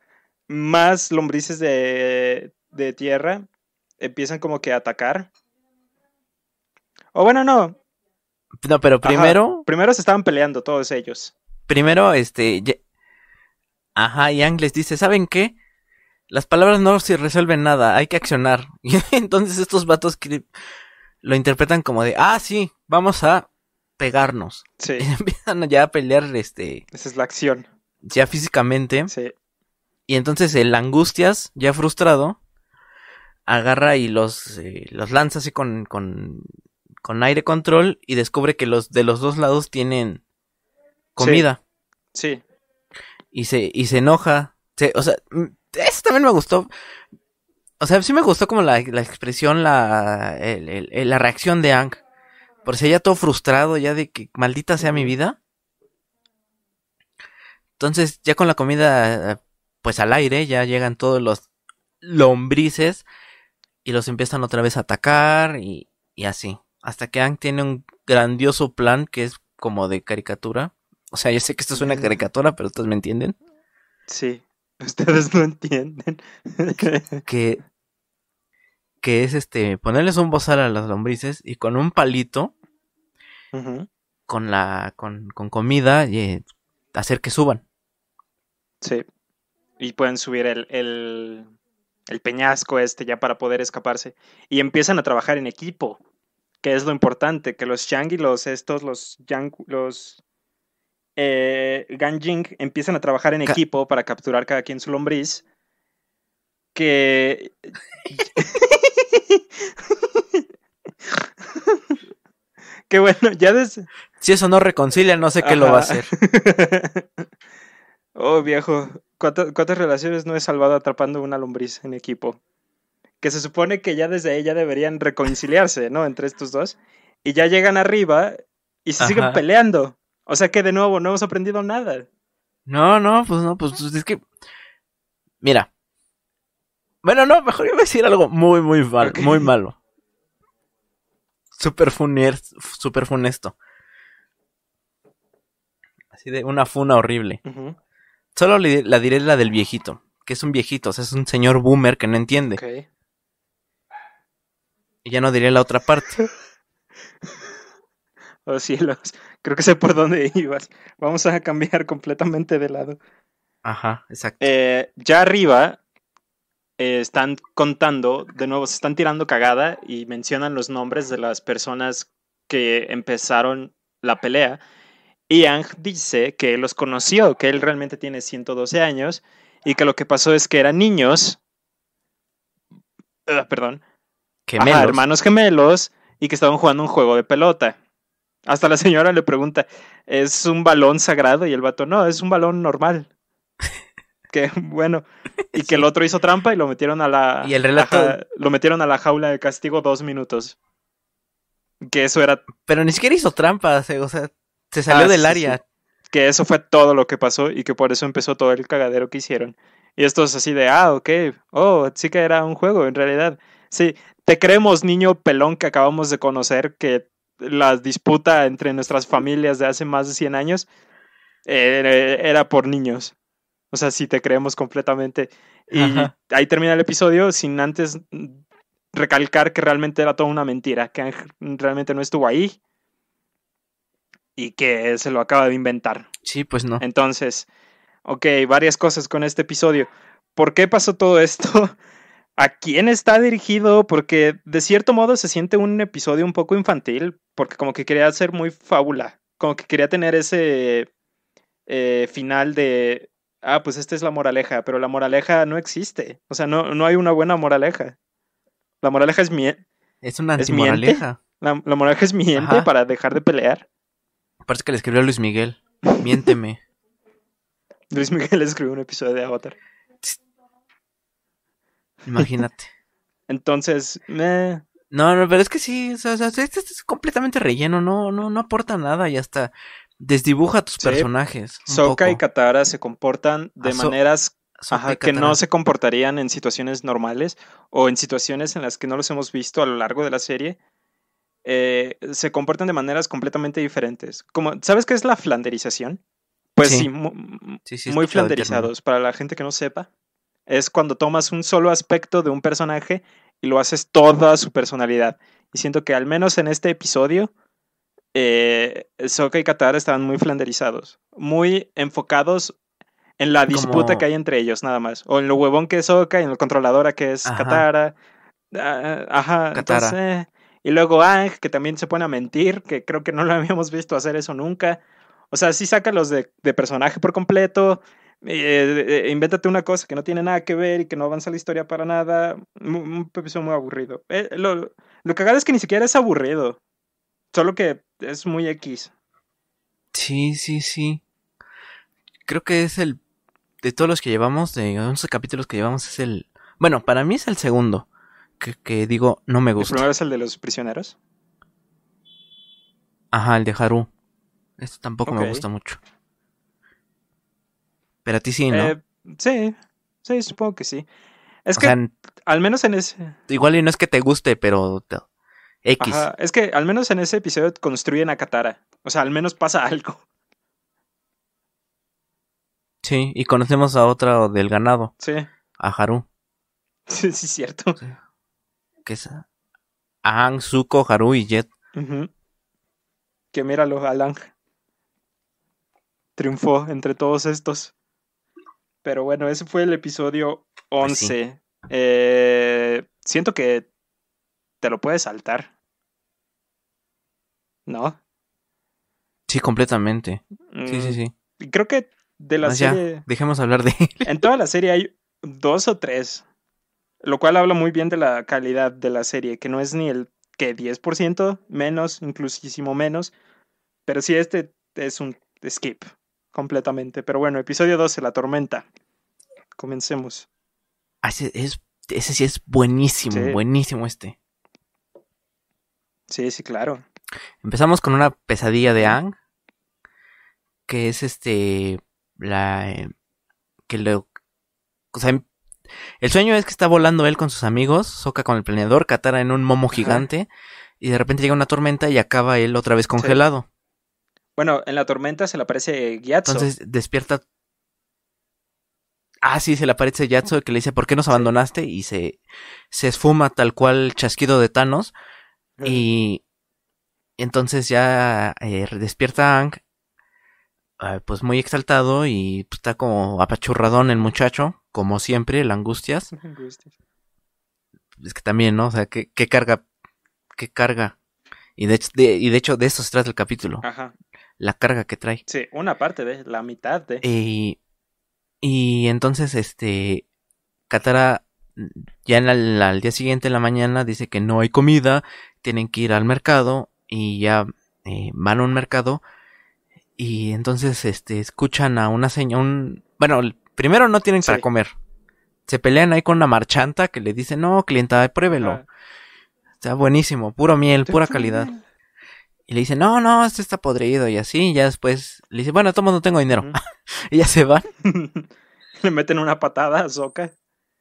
más lombrices de, de tierra empiezan como que a atacar. O bueno, no. No, pero Ajá. primero, Primero se estaban peleando todos ellos. primero, este, ajá, Yang les dice, ¿saben qué? Las palabras no se resuelven nada, hay que accionar. Y entonces estos vatos que lo interpretan como de, ah, sí, vamos a pegarnos. Sí, Y empiezan ya a pelear, este, esa es la acción. ya físicamente. Sí. Y entonces el Angustias, ya frustrado, agarra y los, eh, los lanza así con, con, con aire control y descubre que los de los dos lados tienen comida. Sí. Y se, y se enoja. Se- o sea, también me gustó. O sea, sí me gustó como la, la expresión, la, el- el- el- la reacción de Ang. Por si ya todo frustrado, ya de que maldita sea mi vida. Entonces, ya con la comida, pues al aire, ya llegan todos los lombrices y los empiezan otra vez a atacar y, y así. Hasta que Ang tiene un grandioso plan que es como de caricatura. O sea, yo sé que esto es una caricatura, pero ustedes me entienden. Sí. Ustedes no entienden. que que es este ponerles un bozal a las lombrices y con un palito con la con, con comida y eh, hacer que suban Sí. Y pueden subir el, el, el peñasco este ya para poder escaparse. Y empiezan a trabajar en equipo. Que es lo importante. Que los Shang y los estos, los Yang, los eh, Ganjing empiezan a trabajar en Ca- equipo para capturar cada quien su lombriz. Que. que bueno, ya desde. si eso no reconcilia no sé qué lo va a hacer oh, viejo. ¿Cuántas, cuántas relaciones no he salvado atrapando una lombriz en equipo? Que se supone que ya desde ella deberían reconciliarse, ¿no? Entre estos dos. Y ya llegan arriba y se siguen peleando. O sea que de nuevo no hemos aprendido nada. no no pues no pues es que mira. Bueno no mejor iba a decir algo muy muy mal Ok. muy malo. Super funer super funesto. Así de una funa horrible. Solo le- la diré la del viejito que es un viejito o sea es un señor boomer que no entiende. Y ya no diré la otra parte Oh cielos. Creo que sé por dónde ibas. Vamos a cambiar completamente de lado. Ajá, exacto. Eh, ya arriba eh, están contando, de nuevo, se están tirando cagada y mencionan los nombres de las personas que empezaron la pelea. Y Ang dice que los conoció, que él realmente tiene 112 años y que lo que pasó es que eran niños, ah, perdón, Gemelos. Ajá, hermanos gemelos y que estaban jugando un juego de pelota. Hasta la señora le pregunta, ¿es un balón sagrado? Y el vato, no, es un balón normal. que bueno, y que el otro hizo trampa y lo metieron a la... Y el relato- lo metieron a la jaula de castigo dos minutos. Que eso era... Pero ni siquiera hizo trampas, eh, o sea, se salió Ah, del sí, área. Que eso fue todo lo que pasó y que por eso empezó todo el cagadero que hicieron. Y esto es así de, ah, ok, oh, sí que era un juego en realidad. Sí, te creemos, niño pelón que acabamos de conocer, que la disputa entre nuestras familias de hace más de 100 años eh, era por niños. O sea, sí te creemos completamente. Y Ajá. ahí termina el episodio sin antes recalcar que realmente era toda una mentira, que realmente no estuvo ahí y que se lo acaba de inventar. Sí, pues no. Entonces, ok, varias cosas con este episodio. ¿Por qué pasó todo esto? ¿A quién está dirigido? Porque de cierto modo se siente un episodio un poco infantil, porque como que quería ser muy fábula, como que quería tener ese eh, final de ah, pues esta es la moraleja, pero la moraleja no existe. O sea, no, no hay una buena moraleja. La moraleja es miente. Es una antimoraleja. La, la moraleja es miente Ajá. para dejar de pelear. Parece que le escribió a Luis Miguel. Miénteme. Luis Miguel escribió un episodio de Avatar. Imagínate. Entonces, eh, No, no, pero es que sí, o sea, este es completamente relleno, no, no, no aporta nada y hasta desdibuja a tus Sí. personajes. un Sokka y. Katara se comportan de Ah, So- maneras ajá, que no se comportarían en situaciones normales o en situaciones en las que no los hemos visto a lo largo de la serie. eh, se comportan de maneras completamente diferentes. Como, ¿Sabes qué es la flanderización? Pues sí, Sí. mu- Sí, sí, he muy flanderizados. Para la gente que no sepa, es cuando tomas un solo aspecto de un personaje y lo haces toda su personalidad. Y siento que al menos en este episodio, eh, Sokka y Katara estaban muy flanderizados, muy enfocados en la disputa Como- que hay entre ellos, nada más. O en lo huevón que es Sokka y en lo controladora que es Ajá. Katara. Ah, ajá, Katara. entonces, eh, Y luego Ang, que también se pone a mentir, que creo que no lo habíamos visto hacer eso nunca. O sea, sí sácalos de, de personaje por completo. Eh, eh, invéntate una cosa que no tiene nada que ver y que no avanza la historia para nada. Un, un episodio muy aburrido. Eh, lo, lo cagado es que ni siquiera es aburrido. Solo que es muy X. Sí, sí, sí. Creo que es el. De todos los que llevamos, de 11 capítulos que llevamos, es el. Bueno, para mí es el segundo. Que, que digo, no me El gusta. primero es el de los prisioneros. Ajá, el de Haru. Este tampoco me gusta mucho. Pero a ti sí, ¿no? Eh, sí, sí, supongo que sí. Es o que sea, al menos en ese. igual y no es que te guste, pero. te- X. Ajá, es que al menos en ese episodio construyen a Katara. O sea, al menos pasa algo. Sí, y conocemos a otra del ganado, Sí, a Haru. sí, sí, cierto. Que es Aang, Zuko, Haru y Jet. Ujú. Que míralo, Alang. Triunfó entre todos estos. Pero bueno, ese fue el episodio Pues sí. 11. Eh, siento que te lo puedes saltar. ¿No? Sí, completamente. Sí, sí, Mm, sí. Creo que de la Más ya, serie. dejemos hablar de él. En toda la serie hay dos o tres. Lo cual habla muy bien de la calidad de la serie, que no es ni el que 10% menos, inclusísimo menos. Pero sí, este es un skip completamente. Pero bueno, episodio 12, La Tormenta. Comencemos. Ah, Ese, es, ese sí es buenísimo, Sí. buenísimo este. Sí, sí, claro. Empezamos con una pesadilla de Ang, que es este, la, eh, que lo, o sea, el sueño es que está volando él con sus amigos, Soca con el planeador, Katara en un momo Ajá. gigante, y de repente llega una tormenta y acaba él otra vez congelado. Bueno, en la tormenta se le aparece Gyatso. Entonces despierta. Ah, sí, se le aparece Yatso que le dice, ¿por qué nos abandonaste? Y se, se esfuma tal cual chasquido de Thanos. Y entonces ya eh, despierta Ang, ah, pues muy exaltado y pues, está como apachurradón el muchacho, como siempre, la angustias. Es que también, ¿no? O sea, ¿qué, qué carga? ¿Qué carga? Y de, hecho- de- y de hecho de eso se trata el capítulo, Ajá. La carga que trae. Sí, una parte de, la mitad de. Y, y entonces, este, Katara, ya en la- al día siguiente en la mañana, dice que no hay comida, tienen que ir al mercado, y ya eh, van a un mercado, y entonces, este, escuchan a una señora, un, bueno, primero no tienen para comer. Se pelean ahí con una marchanta que le dice, no, clienta, pruébelo. Ajá. Está buenísimo, puro miel, pura calidad. Y le dice, no, no, este está podrido y así. Y ya después le dice, bueno, tomo no tengo dinero. Y ya se van. Le meten una patada a Soka.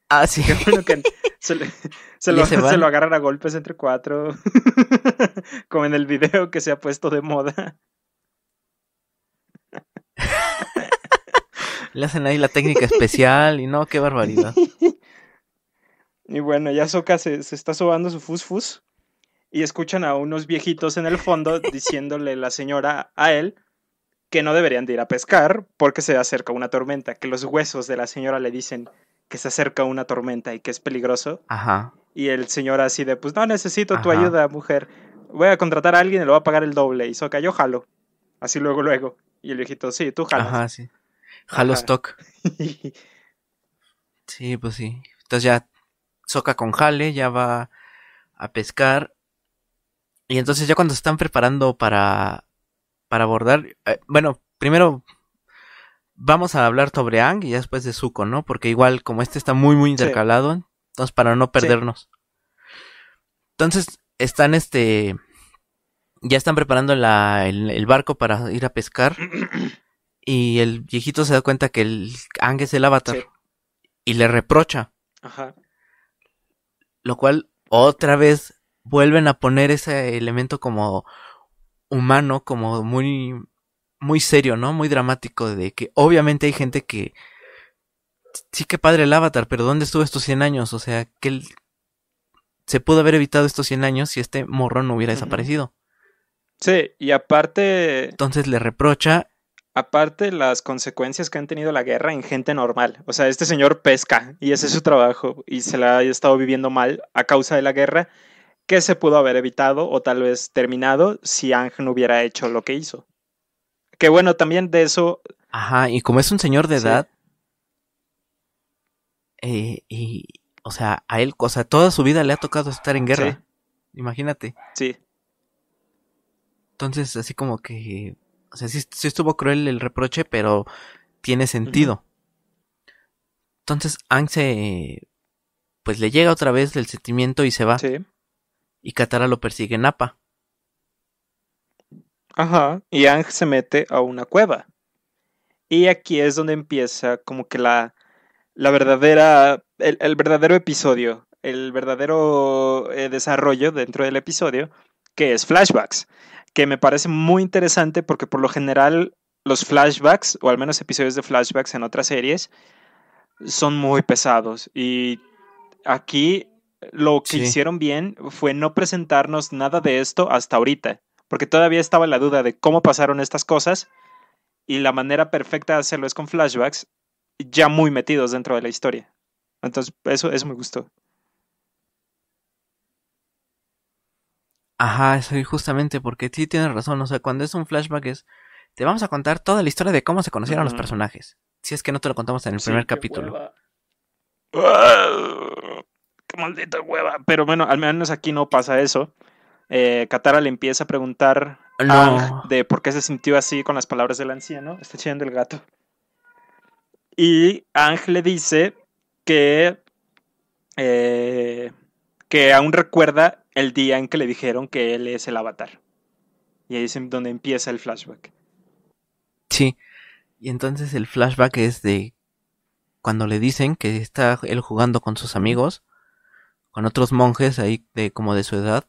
Ah, sí. Qué bueno que se, le- se Y lo, se se van. lo agarran a golpes entre cuatro. Como en el video que se ha puesto de moda. Le hacen ahí la técnica especial y no, qué barbaridad. Y bueno, ya Soka se, se está sobando su fusfus. Y escuchan a unos viejitos en el fondo diciéndole la señora a él que no deberían de ir a pescar porque se acerca una tormenta. Que los huesos de la señora le dicen que se acerca una tormenta y que es peligroso. Ajá. Y el señor así de, pues no necesito tu ayuda, mujer. Voy a contratar a alguien y le voy a pagar el doble. Y Soka, yo jalo. Así luego, luego. Y el viejito, sí, tú jalas. Ajá, sí. Ajá. Stock. Sí, pues sí. Entonces ya Soca con Jale, ya va a pescar. Y entonces ya cuando se están preparando para, para abordar, eh, bueno, primero vamos a hablar sobre Ang y ya después de Zuko, ¿no? Porque igual como este está muy muy intercalado, entonces para no perdernos. Entonces están este, ya están preparando la, el, el barco para ir a pescar y el viejito se da cuenta que el Ang es el avatar Sí. y le reprocha. Ajá. Lo cual otra vez vuelven a poner ese elemento como humano, como muy muy serio, ¿no? Muy dramático de que obviamente hay gente que sí que padre el avatar, pero ¿dónde estuvo estos 100 años? O sea, que él se pudo haber evitado estos 100 años si este morrón no hubiera desaparecido. Sí, y aparte, Entonces le reprocha, aparte las consecuencias que han tenido la guerra en gente normal. O sea, este señor pesca y ese es su trabajo y se la ha estado viviendo mal a causa de la guerra que se pudo haber evitado o tal vez terminado si Ang no hubiera hecho lo que hizo. Que bueno, también de eso... ajá, y como es un señor de Sí. edad, eh, y, o sea, a él, o sea, toda su vida le ha tocado estar en guerra. Imagínate. Sí, Entonces, así como que. O sea, sí, sí estuvo cruel el reproche, pero tiene sentido. Entonces, Ang se. Pues le llega otra vez el sentimiento y se va. sí. Y Katara lo persigue en Appa. Ajá. Y Ang se mete a una cueva. Y aquí es donde empieza como que la, la verdadera, el, el verdadero episodio, el verdadero eh, desarrollo dentro del episodio, que es flashbacks, que me parece muy interesante porque por lo general los flashbacks, o al menos episodios de flashbacks en otras series, son muy pesados. Y aquí lo que Sí. hicieron bien fue no presentarnos nada de esto hasta ahorita, porque todavía estaba la duda de cómo pasaron estas cosas y la manera perfecta de hacerlo es con flashbacks ya muy metidos dentro de la historia. Entonces, eso, eso me gustó. Ajá, eso y justamente porque sí tienes razón. O sea, cuando es un flashback es. Te vamos a contar toda la historia de cómo se conocieron los personajes. Si es que no te lo contamos en el Sí, primer capítulo. hueva. ¡Qué maldita hueva! Pero bueno, al menos aquí no pasa eso. Eh, Katara le empieza a preguntar a No. Ang de por qué se sintió así con las palabras del anciano. Está chillando el gato. Y Ang le dice que, eh, que aún recuerda el día en que le dijeron que él es el avatar. Y ahí es donde empieza el flashback. Sí. Y entonces el flashback es de cuando le dicen que está él jugando con sus amigos, con otros monjes ahí de como de su edad.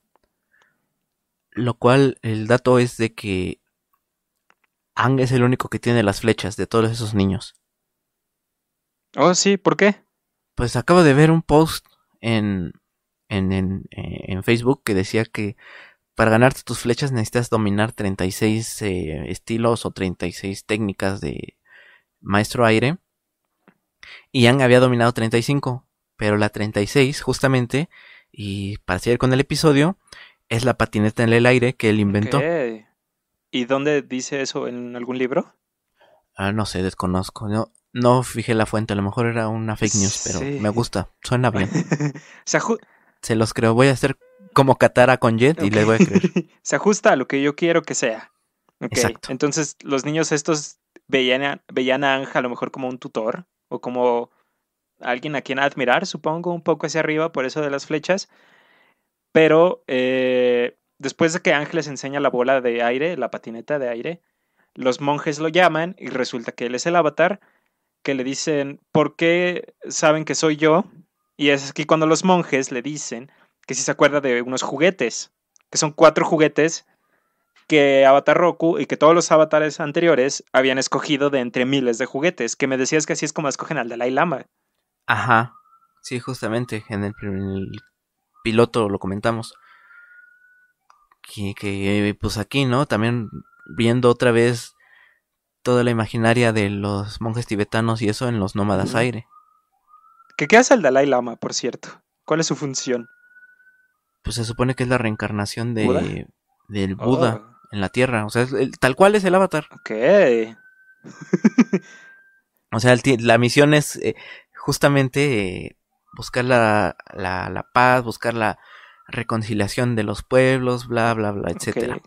Lo cual el dato es de que Ang es el único que tiene las flechas de todos esos niños. Oh, sí, ¿por qué? Pues acabo de ver un post en, en, en, eh, en Facebook que decía que para ganarte tus flechas necesitas dominar 36 eh, estilos o 36 técnicas de maestro aire. Y Yang había dominado 35, pero la 36 justamente, y para seguir con el episodio, es la patineta en el aire que él inventó. ¿Y dónde dice eso en algún libro? Ah, no sé, desconozco. No, no fijé la fuente, a lo mejor era una fake news, pero Sí. me gusta, suena bien. se, los creo. Voy a hacer como Katara con Jet y le voy a creer. se ajusta a lo que yo quiero que sea. Exacto. Entonces, los niños estos veían a, veían a Anja a lo mejor como un tutor o como alguien a quien admirar, supongo, un poco hacia arriba por eso de las flechas. Pero eh, después de que Ángel les enseña la bola de aire, la patineta de aire, los monjes lo llaman y resulta que él es el avatar, que le dicen, ¿por qué saben que soy yo? Y es aquí cuando los monjes le dicen que si se acuerda de unos juguetes, que son cuatro juguetes que Avatar Roku y que todos los avatares anteriores habían escogido de entre miles de juguetes, que me decías que así es como escogen al Dalai Lama. Ajá. Sí, justamente. En el, en el piloto lo comentamos. Que, que, pues aquí, ¿no? También viendo otra vez toda la imaginaria de los monjes tibetanos y eso en los nómadas aire. ¿Qué, ¿Qué hace el Dalai Lama, por cierto? ¿Cuál es su función? Pues se supone que es la reencarnación de, ¿Buda? del Buda Oh, en la Tierra. O sea, el- tal cual es el avatar. ok. O sea, el la misión es eh, justamente eh, buscar la, la, la paz, buscar la reconciliación de los pueblos, bla, bla, bla, etcétera.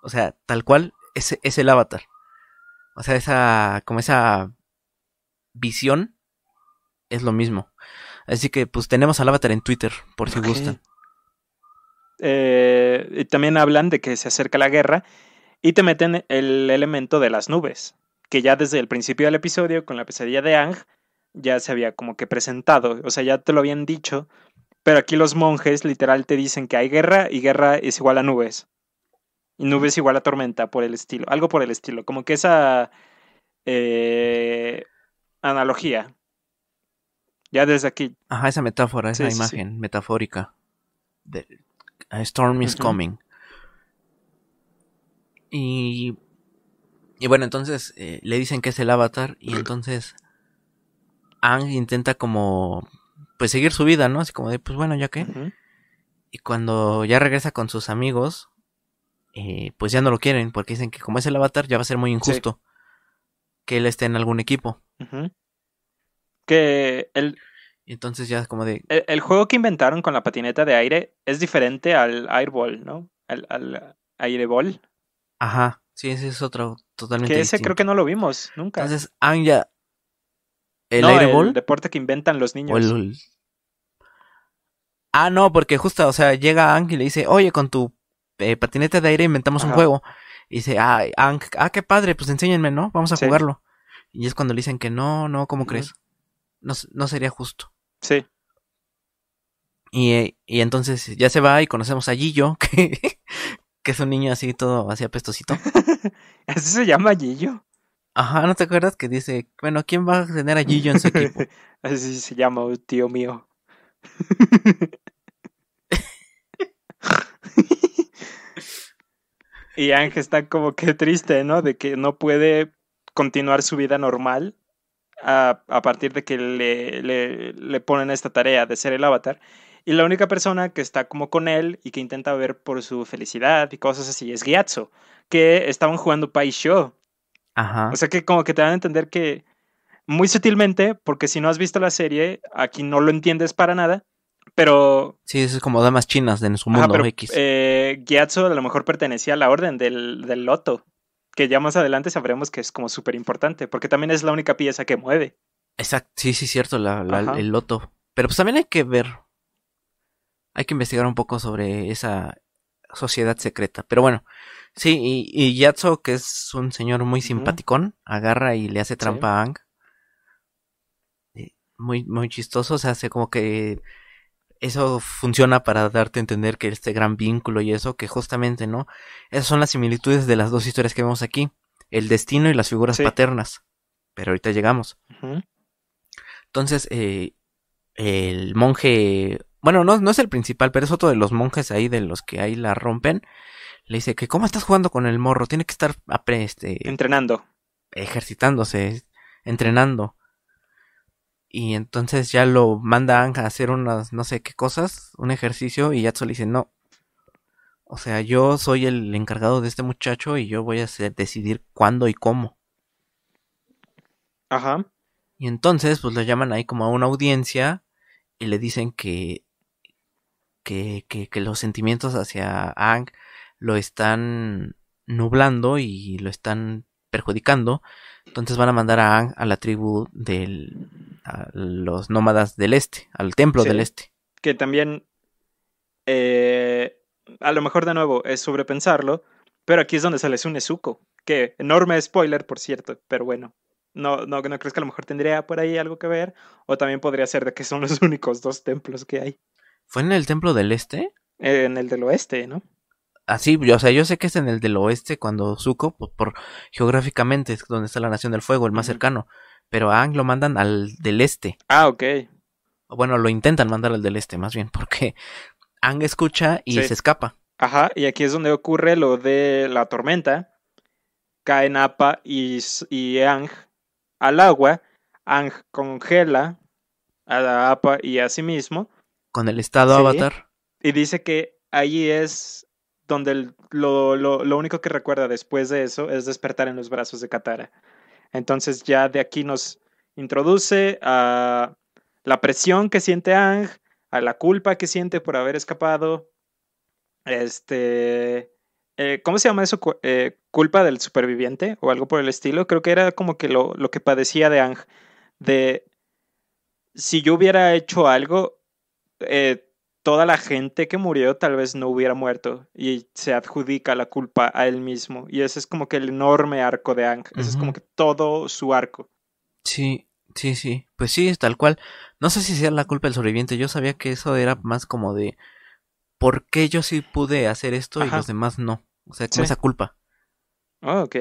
O sea, tal cual es, es el avatar. O sea, esa, como esa visión es lo mismo. Así que pues tenemos al avatar en Twitter, por si gustan. Eh, y también hablan de que se acerca la guerra y te meten el elemento de las nubes, que ya desde el principio del episodio, con la pesadilla de Ang, ya se había como que presentado, o sea, ya te lo habían dicho, pero aquí los monjes literal te dicen que hay guerra y guerra es igual a nubes. Y nubes igual a tormenta, por el estilo, algo por el estilo, como que esa eh, analogía. Ya desde aquí, Ajá, esa metáfora, esa Sí, sí, sí. imagen metafórica. De, a storm is coming. Y, y bueno, entonces eh, le dicen que es el avatar y entonces Ang intenta como pues seguir su vida, ¿no? Así como de, pues bueno, ya ujú, Y cuando ya regresa con sus amigos, eh, pues ya no lo quieren porque dicen que como es el avatar ya va a ser muy injusto que él esté en algún equipo. que el, Y entonces ya como de, El, el juego que inventaron con la patineta de aire es diferente al Airball, ¿no? Al, al Aireball. ajá, sí, ese es otro totalmente Que ese distinto. creo que no lo vimos nunca. Entonces, Ang ya. ¿El no, el deporte que inventan los niños. ¿O el- Ah, no, porque justo, o sea, llega Ang y le dice, oye, con tu eh, patineta de aire inventamos un juego. Y dice, ah, Ang, ah, qué padre, pues enséñenme, ¿no? Vamos a Sí. jugarlo. Y es cuando le dicen que no, no, ¿cómo crees? No, no sería justo. Sí. Y, eh, y entonces ya se va y conocemos a Gillo, que, que es un niño así todo, así apestosito. Así se llama Gillo. Ajá, ¿no te acuerdas que dice, bueno, ¿quién va a tener a Gillo en su equipo? Así se llama, oh, tío mío. y Ángel está como que triste, ¿no? De que no puede continuar su vida normal a, a partir de que le, le, le ponen esta tarea de ser el avatar. Y la única persona que está como con él y que intenta ver por su felicidad y cosas así es Gyatso, que estaban jugando Pai Show. Ajá. O sea que como que te dan a entender que muy sutilmente, porque si no has visto la serie, aquí no lo entiendes para nada, pero, Sí, eso es como damas chinas de su ajá, mundo pero X. eh, Gyatso a lo mejor pertenecía a la orden del, del loto, que ya más adelante sabremos que es como súper importante, porque también es la única pieza que mueve. Exacto, sí, sí, cierto, la, la- el loto. Pero pues también hay que ver, hay que investigar un poco sobre esa sociedad secreta. Pero bueno, sí, y, y Yatso, que es un señor muy simpaticón, agarra y le hace trampa a Ang. Eh, Muy, muy chistoso, o sea, hace como que eso funciona para darte a entender que este gran vínculo y eso, que justamente, ¿no? Esas son las similitudes de las dos historias que vemos aquí. El destino y las figuras Sí. paternas. Pero ahorita llegamos. Entonces, eh, el monje, bueno, no, no es el principal, pero es otro de los monjes ahí de los que ahí la rompen. Le dice que cómo estás jugando con el morro, tiene que estar este, Entrenando. ejercitándose, entrenando. Y entonces ya lo manda a Ang a hacer unas no sé qué cosas, un ejercicio, y Yatso le dice no. O sea, yo soy el encargado de este muchacho y yo voy a hacer- decidir cuándo y cómo. Ajá. Y entonces, pues lo llaman ahí como a una audiencia y le dicen que, que, que, que los sentimientos hacia Ang lo están nublando y lo están perjudicando. Entonces van a mandar a Ang a la tribu de los nómadas del este, al templo Sí. del este. que también eh, a lo mejor de nuevo es sobrepensarlo, pero aquí es donde sale su Nezuko, que enorme spoiler por cierto, pero bueno, no, no, no crees que a lo mejor tendría por ahí algo que ver, o también podría ser de que son los únicos dos templos que hay ¿Fue en el templo del este? Eh, en el del oeste, ¿no? Así, yo, o sea, yo sé que es en el del oeste cuando Zuko, por, por- geográficamente es donde está la Nación del Fuego, el más cercano, pero a Ang lo mandan al del este. Ah, ok, Bueno, lo intentan mandar al del este, más bien, porque Ang escucha y Sí. se escapa. ajá, y aquí es donde ocurre lo de la tormenta, caen Appa y, y Ang al agua, Ang congela a la Appa y a sí mismo, Con el estado Sí. avatar. Y dice que ahí es donde lo- lo único que recuerda después de eso es despertar en los brazos de Katara. Entonces ya de aquí nos introduce a la presión que siente Ang, a la culpa que siente por haber escapado. Este. Eh, ¿Cómo se llama eso? Eh, culpa del superviviente o algo por el estilo. Creo que era como que lo, lo que padecía de Ang. De si yo hubiera hecho algo, eh, toda la gente que murió tal vez no hubiera muerto y se adjudica la culpa a él mismo. Y ese es como que el enorme arco de Ang. Ese es como que todo su arco. Sí, sí, sí. Pues sí, es tal cual. No sé si sea la culpa del sobreviviente. Yo sabía que eso era más como de ¿por qué yo sí pude hacer esto y los demás no? O sea, como esa culpa. Oh, ok.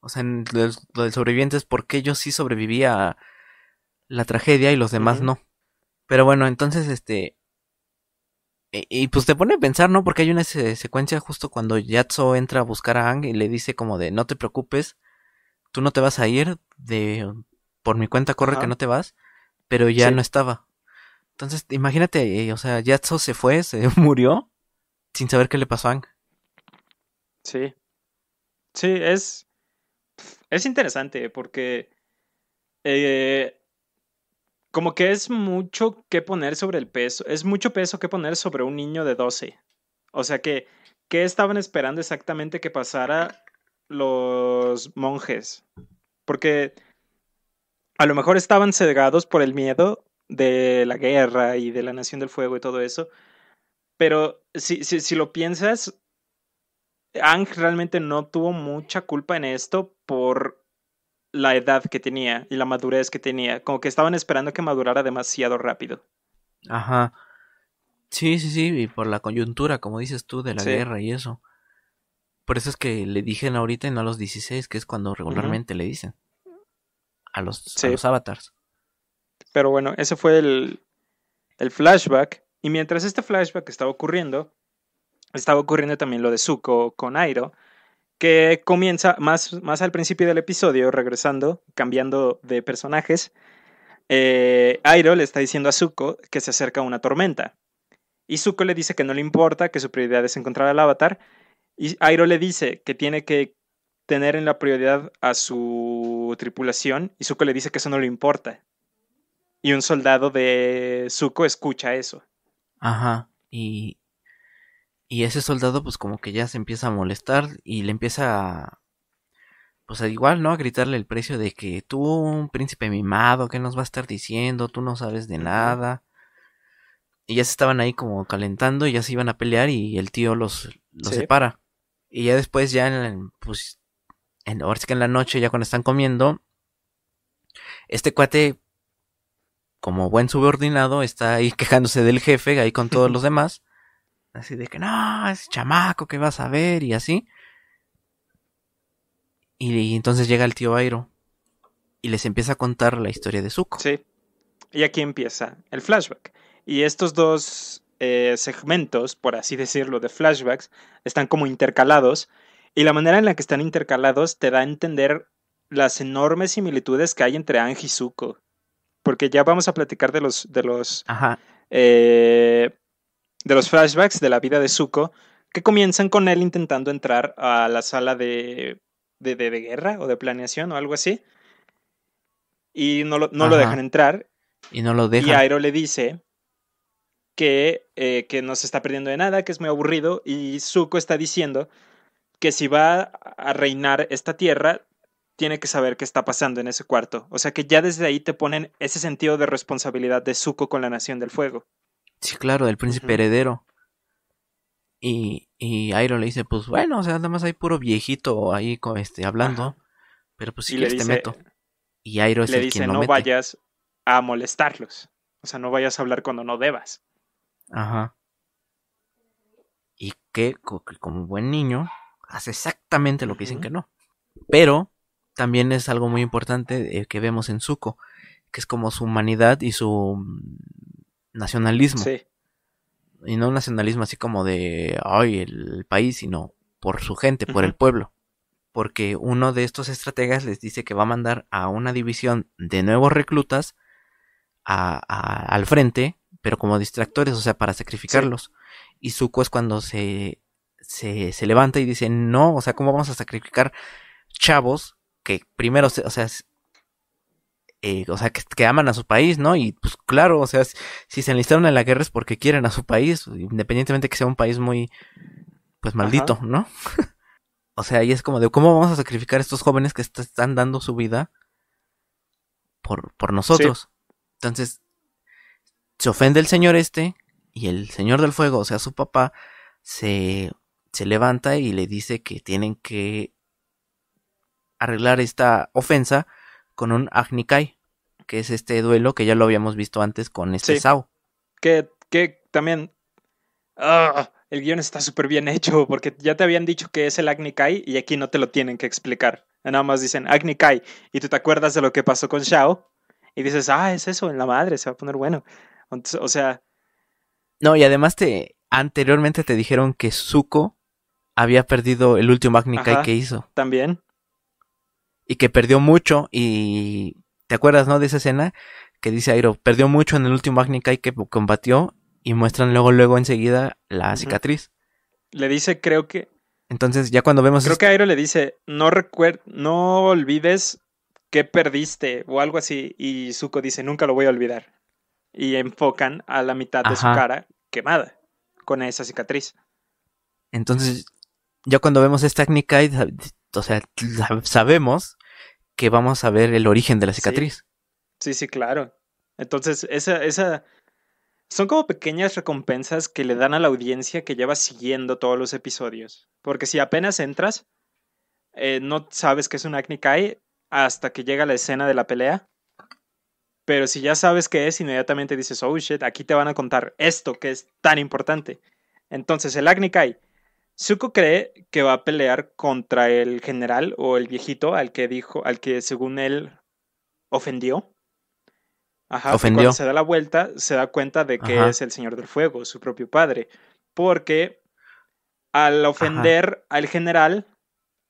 O sea, lo, del sobreviviente es por qué yo sí sobreviví a la tragedia y los demás no. Pero bueno, entonces, este... Y, pues te pone a pensar, ¿no? Porque hay una secuencia justo cuando Yatso entra a buscar a Ang y le dice como de, no te preocupes, tú no te vas a ir, de por mi cuenta corre que no te vas, pero ya no estaba. Entonces, imagínate, eh, o sea, Yatso se fue, se murió, sin saber qué le pasó a Ang. Sí. Sí, es... Es interesante porque... Eh, como que es mucho que poner sobre el peso, es mucho peso que poner sobre un niño de 12. O sea que, ¿qué estaban esperando exactamente que pasara los monjes? Porque a lo mejor estaban cegados por el miedo de la guerra y de la Nación del Fuego y todo eso. Pero si, si, si lo piensas, Ang realmente no tuvo mucha culpa en esto por la edad que tenía y la madurez que tenía. Como que estaban esperando que madurara demasiado rápido. Ajá. Sí, sí, sí, y por la coyuntura, como dices tú, de la guerra y eso. Por eso es que le dijeron ahorita y no a los 16, que es cuando regularmente le dicen. A los, a los avatars. Pero bueno, ese fue el, el flashback. Y mientras este flashback estaba ocurriendo, estaba ocurriendo también lo de Zuko con Airo que comienza más, más al principio del episodio, regresando, cambiando de personajes. Eh, Airo le está diciendo a Zuko que se acerca una tormenta. Y Zuko le dice que no le importa, que su prioridad es encontrar al avatar. Y Airo le dice que tiene que tener en la prioridad a su tripulación. Y Zuko le dice que eso no le importa. Y un soldado de Zuko escucha eso. Ajá. Y, y ese soldado pues como que ya se empieza a molestar y le empieza a, pues a igual, ¿no? A gritarle el precio de que tú, un príncipe mimado, ¿qué nos va a estar diciendo? Tú no sabes de nada. Y ya se estaban ahí como calentando y ya se iban a pelear y el tío los, los separa. Y ya después, ya en, pues, en, ahora sí que en la noche, ya cuando están comiendo, este cuate, como buen subordinado, está ahí quejándose del jefe, ahí con todos los demás. Así de que no, es chamaco que vas a ver y así. Y, entonces llega el tío Airo y les empieza a contar la historia de Zuko. Sí. Y aquí empieza el flashback. Y estos dos eh, segmentos, por así decirlo, de flashbacks, están como intercalados. Y la manera en la que están intercalados te da a entender las enormes similitudes que hay entre Ang y Zuko. Porque ya vamos a platicar de los, de los Ajá. Eh, de los flashbacks de la vida de Zuko, que comienzan con él intentando entrar a la sala de, de, de, guerra o de planeación o algo así. Y no lo, no lo dejan entrar. Y no lo dejan. Y Airo le dice que, eh, que no se está perdiendo de nada, que es muy aburrido. Y Zuko está diciendo que si va a reinar esta tierra, tiene que saber qué está pasando en ese cuarto. O sea que ya desde ahí te ponen ese sentido de responsabilidad de Zuko con la Nación del Fuego. Sí, claro, del príncipe heredero. Y, y Airo le dice, pues bueno, o sea, nada más hay puro viejito ahí con este, hablando. Pero pues si quieres te meto. Y Airo es le el dice, quien lo no mete. vayas a molestarlos. O sea, no vayas a hablar cuando no debas. Ajá. Y que, como buen niño, hace exactamente lo que dicen que no. Pero también es algo muy importante eh, que vemos en Zuko, que es como su humanidad y su nacionalismo. Sí. Y no un nacionalismo así como de, ay, el país, sino por su gente, por el pueblo. Porque uno de estos estrategas les dice que va a mandar a una división de nuevos reclutas a, al frente, pero como distractores, o sea, para sacrificarlos. Y Zuko es cuando se, se, se levanta y dice, no, o sea, ¿cómo vamos a sacrificar chavos que primero, o sea, eh, o sea, que, aman a su país, ¿no? Y pues claro, o sea, si se enlistaron en la guerra es porque quieren a su país, independientemente que sea un país muy, pues maldito, ¿no? o sea, y es como de cómo vamos a sacrificar a estos jóvenes que están dando su vida por, por nosotros. Entonces, se ofende el señor este y el señor del fuego, o sea, su papá, se, se levanta y le dice que tienen que arreglar esta ofensa con un Agnikai, que es este duelo que ya lo habíamos visto antes con este Sao. Que, que también. Ah, el guion está súper bien hecho, porque ya te habían dicho que es el Agnikai y aquí no te lo tienen que explicar. Nada más dicen Agnikai y tú te acuerdas de lo que pasó con Shao y dices, ah, es eso, en la madre, se va a poner bueno. O sea. No, y además te. Anteriormente te dijeron que Zuko había perdido el último Agnikai que hizo. También y que perdió mucho y ¿te acuerdas, no? De esa escena que dice Airo, perdió mucho en el último Agnikai que combatió y muestran luego, luego enseguida la cicatriz. Le dice, creo que... Entonces ya cuando vemos... Creo que Airo le dice, no recuer no olvides que perdiste o algo así y Zuko dice, nunca lo voy a olvidar. Y enfocan a la mitad de su cara quemada con esa cicatriz. Entonces, ya cuando vemos esta Agnikai, o sea, sabemos que vamos a ver el origen de la cicatriz. Sí, sí, claro. Entonces, esa, esa, son como pequeñas recompensas que le dan a la audiencia que lleva siguiendo todos los episodios. Porque si apenas entras, eh, no sabes que es un Acne Kai hasta que llega la escena de la pelea. Pero si ya sabes qué es, inmediatamente dices, oh shit, aquí te van a contar esto que es tan importante. Entonces, el Acne Kai Zuko cree que va a pelear contra el general o el viejito al que dijo, al que según él ofendió. Ajá, ofendió. Cuando se da la vuelta, se da cuenta de que es el Señor del Fuego, su propio padre. Porque al ofender al general,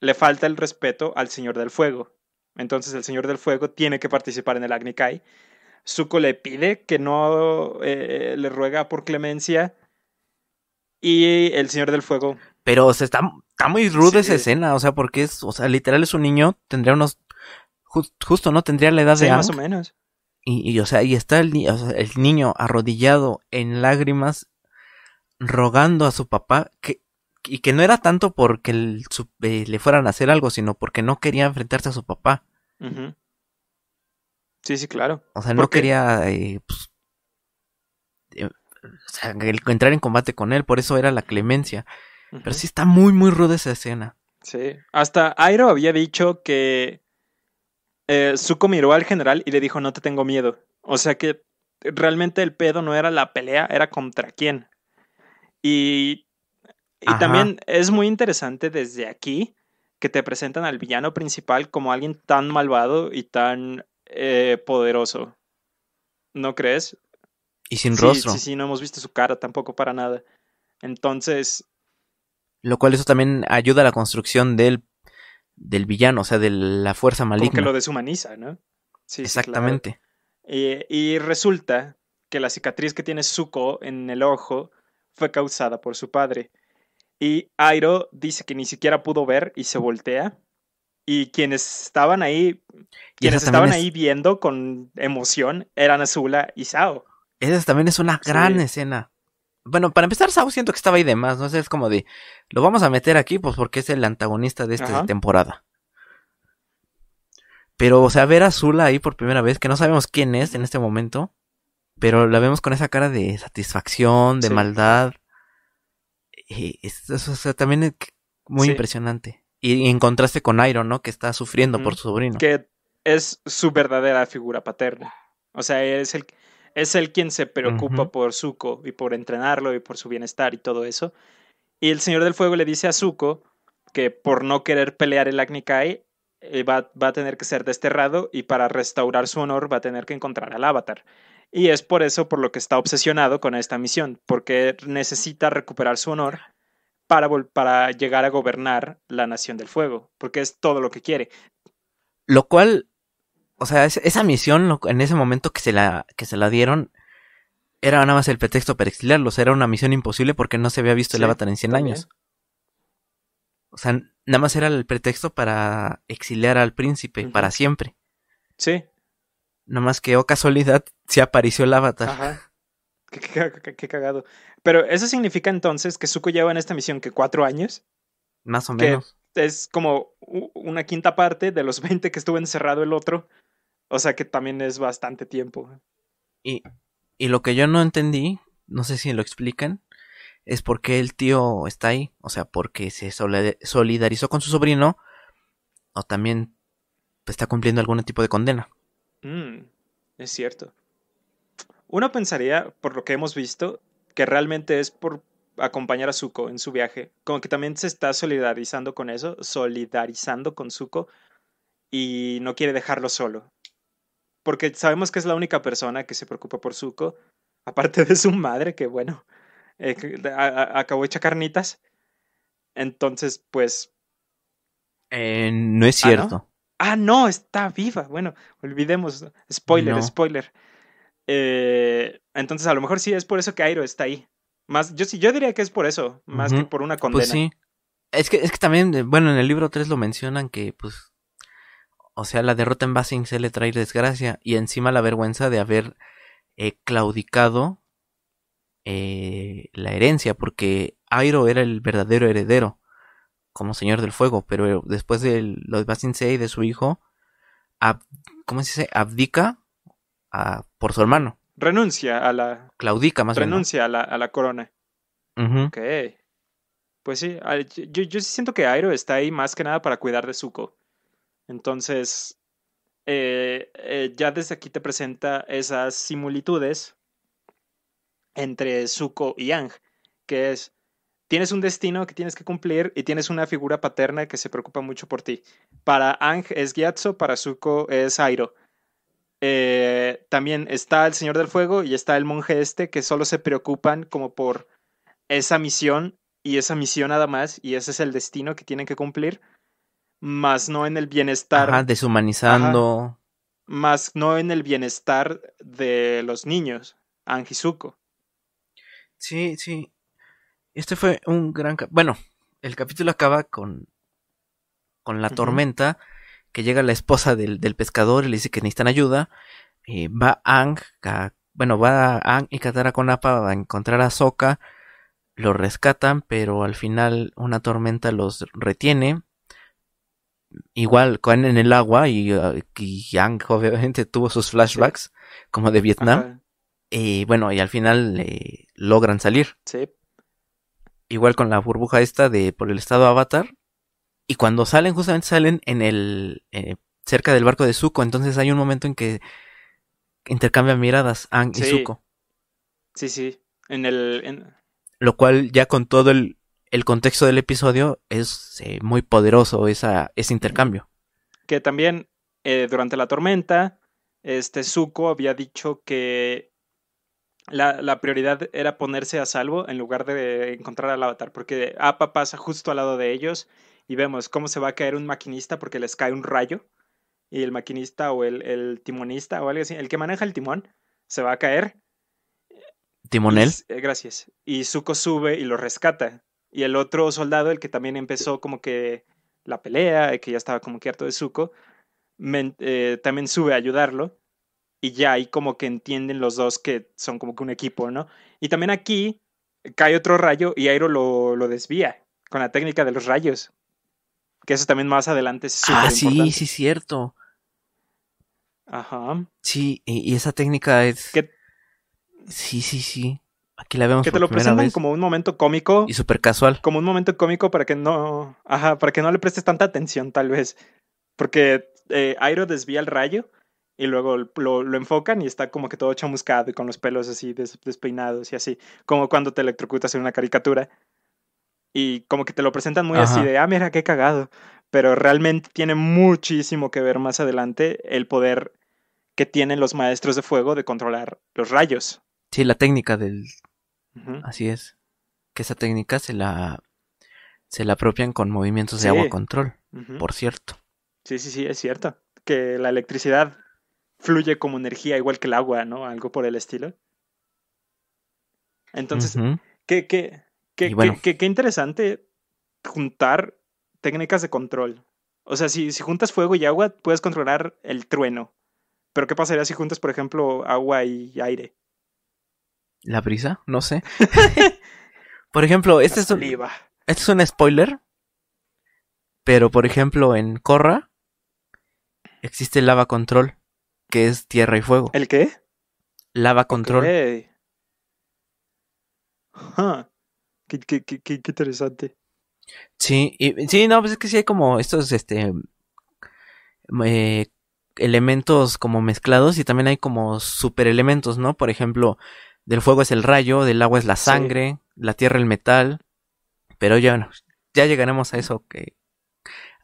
le falta el respeto al Señor del Fuego. Entonces el Señor del Fuego tiene que participar en el Agni Kai. Zuko le pide que no eh, le ruega por clemencia. Y el Señor del Fuego pero o sea, está, está muy rude esa escena, o sea, porque es, o sea, literal es un niño, tendría unos, justo, ¿no? Tendría la edad de... más o menos. Y, o sea, y está el, el niño arrodillado en lágrimas, rogando a su papá, que, y que no era tanto porque eh, le fueran a hacer algo, sino porque no quería enfrentarse a su papá. Sí, sí, claro. O sea, no quería eh, pues, eh, o sea, entrar en combate con él, por eso era la clemencia. Pero sí está muy, muy ruda esa escena. Sí. Hasta Airo había dicho que eh, Zuko miró al general y le dijo, no te tengo miedo. O sea que realmente el pedo no era la pelea, era contra quién. Y, y también es muy interesante desde aquí que te presentan al villano principal como alguien tan malvado y tan eh, poderoso. ¿No crees? Y sin rostro. Sí, sí, no hemos visto su cara tampoco para nada. Entonces, lo cual eso también ayuda a la construcción del, del villano, o sea, de la fuerza maligna. Como que lo deshumaniza, ¿no? Sí, Exactamente. y, resulta que la cicatriz que tiene Zuko en el ojo fue causada por su padre. Y Airo dice que ni siquiera pudo ver y se voltea. Y quienes estaban ahí, quienes estaban ahí viendo con emoción eran Azula y Sao. Esa también es una gran escena. Bueno, para empezar, Sao siento que estaba ahí de más, ¿no? sé, es como de, lo vamos a meter aquí, pues porque es el antagonista de esta temporada. Pero, o sea, ver a Zula ahí por primera vez, que no sabemos quién es en este momento, pero la vemos con esa cara de satisfacción, de maldad. Y eso, también es muy impresionante. Y, en contraste con Iron, ¿no? Que está sufriendo por su sobrino. Que es su verdadera figura paterna. O sea, es el, es él quien se preocupa por Zuko y por entrenarlo y por su bienestar y todo eso. Y el Señor del Fuego le dice a Zuko que por no querer pelear el Agni Kai eh, va, va, a tener que ser desterrado y para restaurar su honor va a tener que encontrar al Avatar. Y es por eso por lo que está obsesionado con esta misión, porque necesita recuperar su honor para, para llegar a gobernar la Nación del Fuego, porque es todo lo que quiere. Lo cual o sea, esa misión en ese momento que se la, que se la dieron era nada más el pretexto para exiliarlos. Era una misión imposible porque no se había visto el Avatar en 100 años. O sea, nada más era el pretexto para exiliar al príncipe para siempre. Sí. Nada más que, oh casualidad, se apareció el avatar. Ajá. Qué, qué- qué- qué cagado. Pero eso significa entonces que Zuko lleva en esta misión que cuatro años. Más o Que- menos. Es como una quinta parte de los 20 que estuvo encerrado el otro. O sea que también es bastante tiempo. Y, y lo que yo no entendí, no sé si lo explican, es por qué el tío está ahí. O sea, porque se solid- solidarizó con su sobrino o también pues, está cumpliendo algún tipo de condena. Mm, es cierto. Uno pensaría, por lo que hemos visto, que realmente es por acompañar a Zuko en su viaje. Como que también se está solidarizando con eso, solidarizando con Zuko y no quiere dejarlo solo. Porque sabemos que es la única persona que se preocupa por Zuko, aparte de su madre, que bueno, eh, que a- a- acabó hecha carnitas. Entonces, pues Eh, no es Ah, ¿no? cierto. Ah, no, está viva. Bueno, olvidemos. Spoiler, No. spoiler. Eh, entonces, a lo mejor sí es por eso que Airo está ahí. Más, yo sí, yo diría que es por eso, más que por una condena. Pues sí. Es que, es que también, eh, bueno, en el libro 3 lo mencionan que, pues, o sea, la derrota en Basing se le trae desgracia y encima la vergüenza de haber eh, claudicado eh, la herencia, porque Airo era el verdadero heredero como señor del fuego, pero después de lo de y de su hijo, ab- ¿cómo se dice? Abdica a- por su hermano, Renuncia a la, claudica más bien. ¿no? renuncia a la, a la corona. Ujú. Ok. Pues sí, yo, yo sí siento que Airo está ahí más que nada para cuidar de Zuko. Entonces, eh, eh, ya desde aquí te presenta esas similitudes entre Zuko y Ang, que es, tienes un destino que tienes que cumplir y tienes una figura paterna que se preocupa mucho por ti. Para Ang es Gyatso, para Zuko es Airo. Eh, también está el Señor del Fuego y está el monje este que solo se preocupan como por esa misión y esa misión nada más y ese es el destino que tienen que cumplir, más no en el bienestar, Ajá, deshumanizando. más no en el bienestar de los niños, Ang y Zuko. Sí, sí. Este fue un gran... Bueno, el capítulo acaba con... Con la tormenta, que llega la esposa del, del pescador y le dice que necesitan ayuda. Eh, va Ang, a- bueno, va Ang y Katara con a encontrar a Sokka. Lo rescatan, pero al final una tormenta los retiene. Igual caen en el agua y, uh, y Ang obviamente tuvo sus flashbacks, como de Vietnam. Ajá, Y bueno, y al final eh, logran salir. sí. Igual con la burbuja esta de por el estado Avatar. Y cuando salen, justamente salen en el. eh, cerca del barco de Zuko. Entonces hay un momento en que intercambian miradas Ang y. Zuko. Sí, sí. En el. en- Lo cual ya con todo el, el contexto del episodio es eh, muy poderoso esa, ese intercambio. que también eh, durante la tormenta, este Zuko había dicho que la, la prioridad era ponerse a salvo en lugar de encontrar al avatar, porque Appa pasa justo al lado de ellos y vemos cómo se va a caer un maquinista porque les cae un rayo y el maquinista o el, el timonista o algo así, el que maneja el timón, se va a caer. Timonel. Y- eh, gracias. Y Zuko sube y lo rescata. Y el otro soldado, el que también empezó como que la pelea, que ya estaba como que harto de Zuko, men- eh, también sube a ayudarlo. Y ya ahí como que entienden los dos que son como que un equipo, ¿no? Y también aquí cae otro rayo y Airo lo, lo desvía con la técnica de los rayos. Que eso también más adelante es súper Ah, sí, sí, cierto. Ajá. Sí, y, y esa técnica es. Sí, sí, sí. Aquí la vemos Que te por lo presentan vez. como un momento cómico. Y súper casual. como un momento cómico para que no, ajá, para que no le prestes tanta atención tal vez, porque eh, Airo desvía el rayo y luego lo, lo enfocan y está como que todo chamuscado y con los pelos así des- despeinados y así, como cuando te electrocutas en una caricatura y como que te lo presentan muy así de, ah, mira qué cagado, pero realmente tiene muchísimo que ver más adelante el poder que tienen los maestros de fuego de controlar los rayos. Sí, la técnica del. Así es. Que esa técnica se la. Se la apropian con movimientos de agua control, por cierto. Sí, sí, sí, es cierto. Que la electricidad fluye como energía igual que el agua, ¿no? Algo por el estilo. Entonces, qué, qué, qué, Y bueno. qué- qué- qué interesante juntar técnicas de control. O sea, si, si juntas fuego y agua, puedes controlar el trueno. Pero ¿qué pasaría si juntas, por ejemplo, agua y aire? ¿La brisa? No sé. por ejemplo, este es, un, este es un spoiler. Pero, por ejemplo, en Korra existe lava control, que es tierra y fuego. ¿El qué? Lava control. Ok. Ajá. Qué, qué- qué- qué- qué interesante. Sí, y, sí, no, pues es que sí hay como estos, este, eh, elementos como mezclados y también hay como superelementos, ¿no? Por ejemplo, del fuego es el rayo, del agua es la Sí. sangre, la tierra el metal, pero ya, ya llegaremos a eso que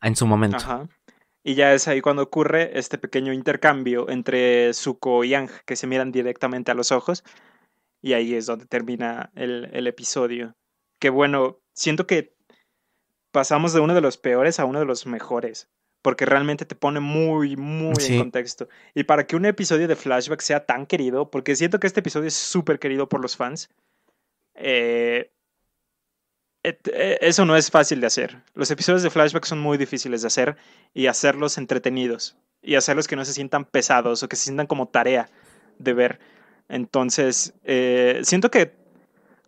en su momento. Ajá. Y ya es ahí cuando ocurre este pequeño intercambio entre Zuko y Ang, que se miran directamente a los ojos. Y ahí es donde termina el, el episodio. Que bueno, siento que pasamos de uno de los peores a uno de los mejores. Porque realmente te pone muy, muy Sí. en contexto. Y para que un episodio de flashback sea tan querido, porque siento que este episodio es súper querido por los fans, eh, eh, eso no es fácil de hacer. Los episodios de flashback son muy difíciles de hacer y hacerlos entretenidos y hacerlos que no se sientan pesados o que se sientan como tarea de ver. Entonces, eh, siento que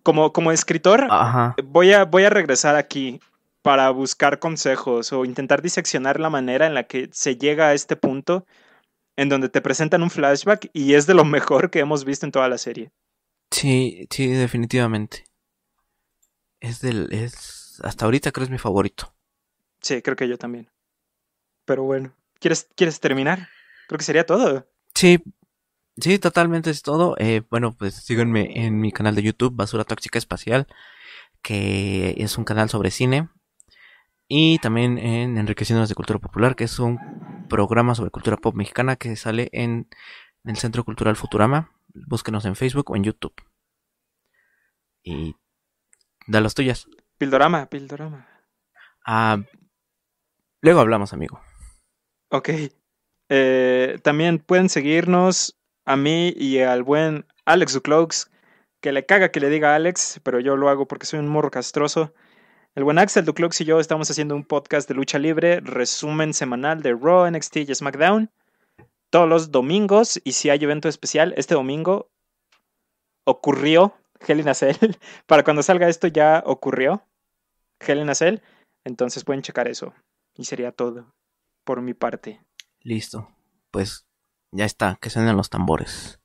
como, como escritor Ajá. voy, a, voy a regresar aquí para buscar consejos o intentar diseccionar la manera en la que se llega a este punto en donde te presentan un flashback y es de lo mejor que hemos visto en toda la serie. Sí, sí, definitivamente. Es del, es, hasta ahorita creo es mi favorito. Sí, creo que yo también. Pero bueno, ¿quieres, ¿quieres terminar? Creo que sería todo. Sí, sí, totalmente es todo. Eh, bueno, pues síganme en mi canal de YouTube, Basura Tóxica Espacial, que es un canal sobre cine. Y también en Enriqueciéndonos de Cultura Popular, que es un programa sobre cultura pop mexicana que sale en el Centro Cultural Futurama. Búsquenos en Facebook o en YouTube. Y da las tuyas. Pildorama, Pildorama. Ah, luego hablamos, amigo. Ok. Eh, también pueden seguirnos a mí y al buen Alex Ducloaks, que le caga que le diga Alex, pero yo lo hago porque soy un morro castroso. El buen Axel Ducloaks y yo estamos haciendo un podcast de lucha libre, resumen semanal de Raw, NXT y SmackDown, todos los domingos, y si hay evento especial, este domingo ocurrió Hell in a Cell. Para cuando salga esto ya ocurrió Hell in a Cell, entonces pueden checar eso. Y sería todo por mi parte. Listo. Pues ya está, que suenen los tambores.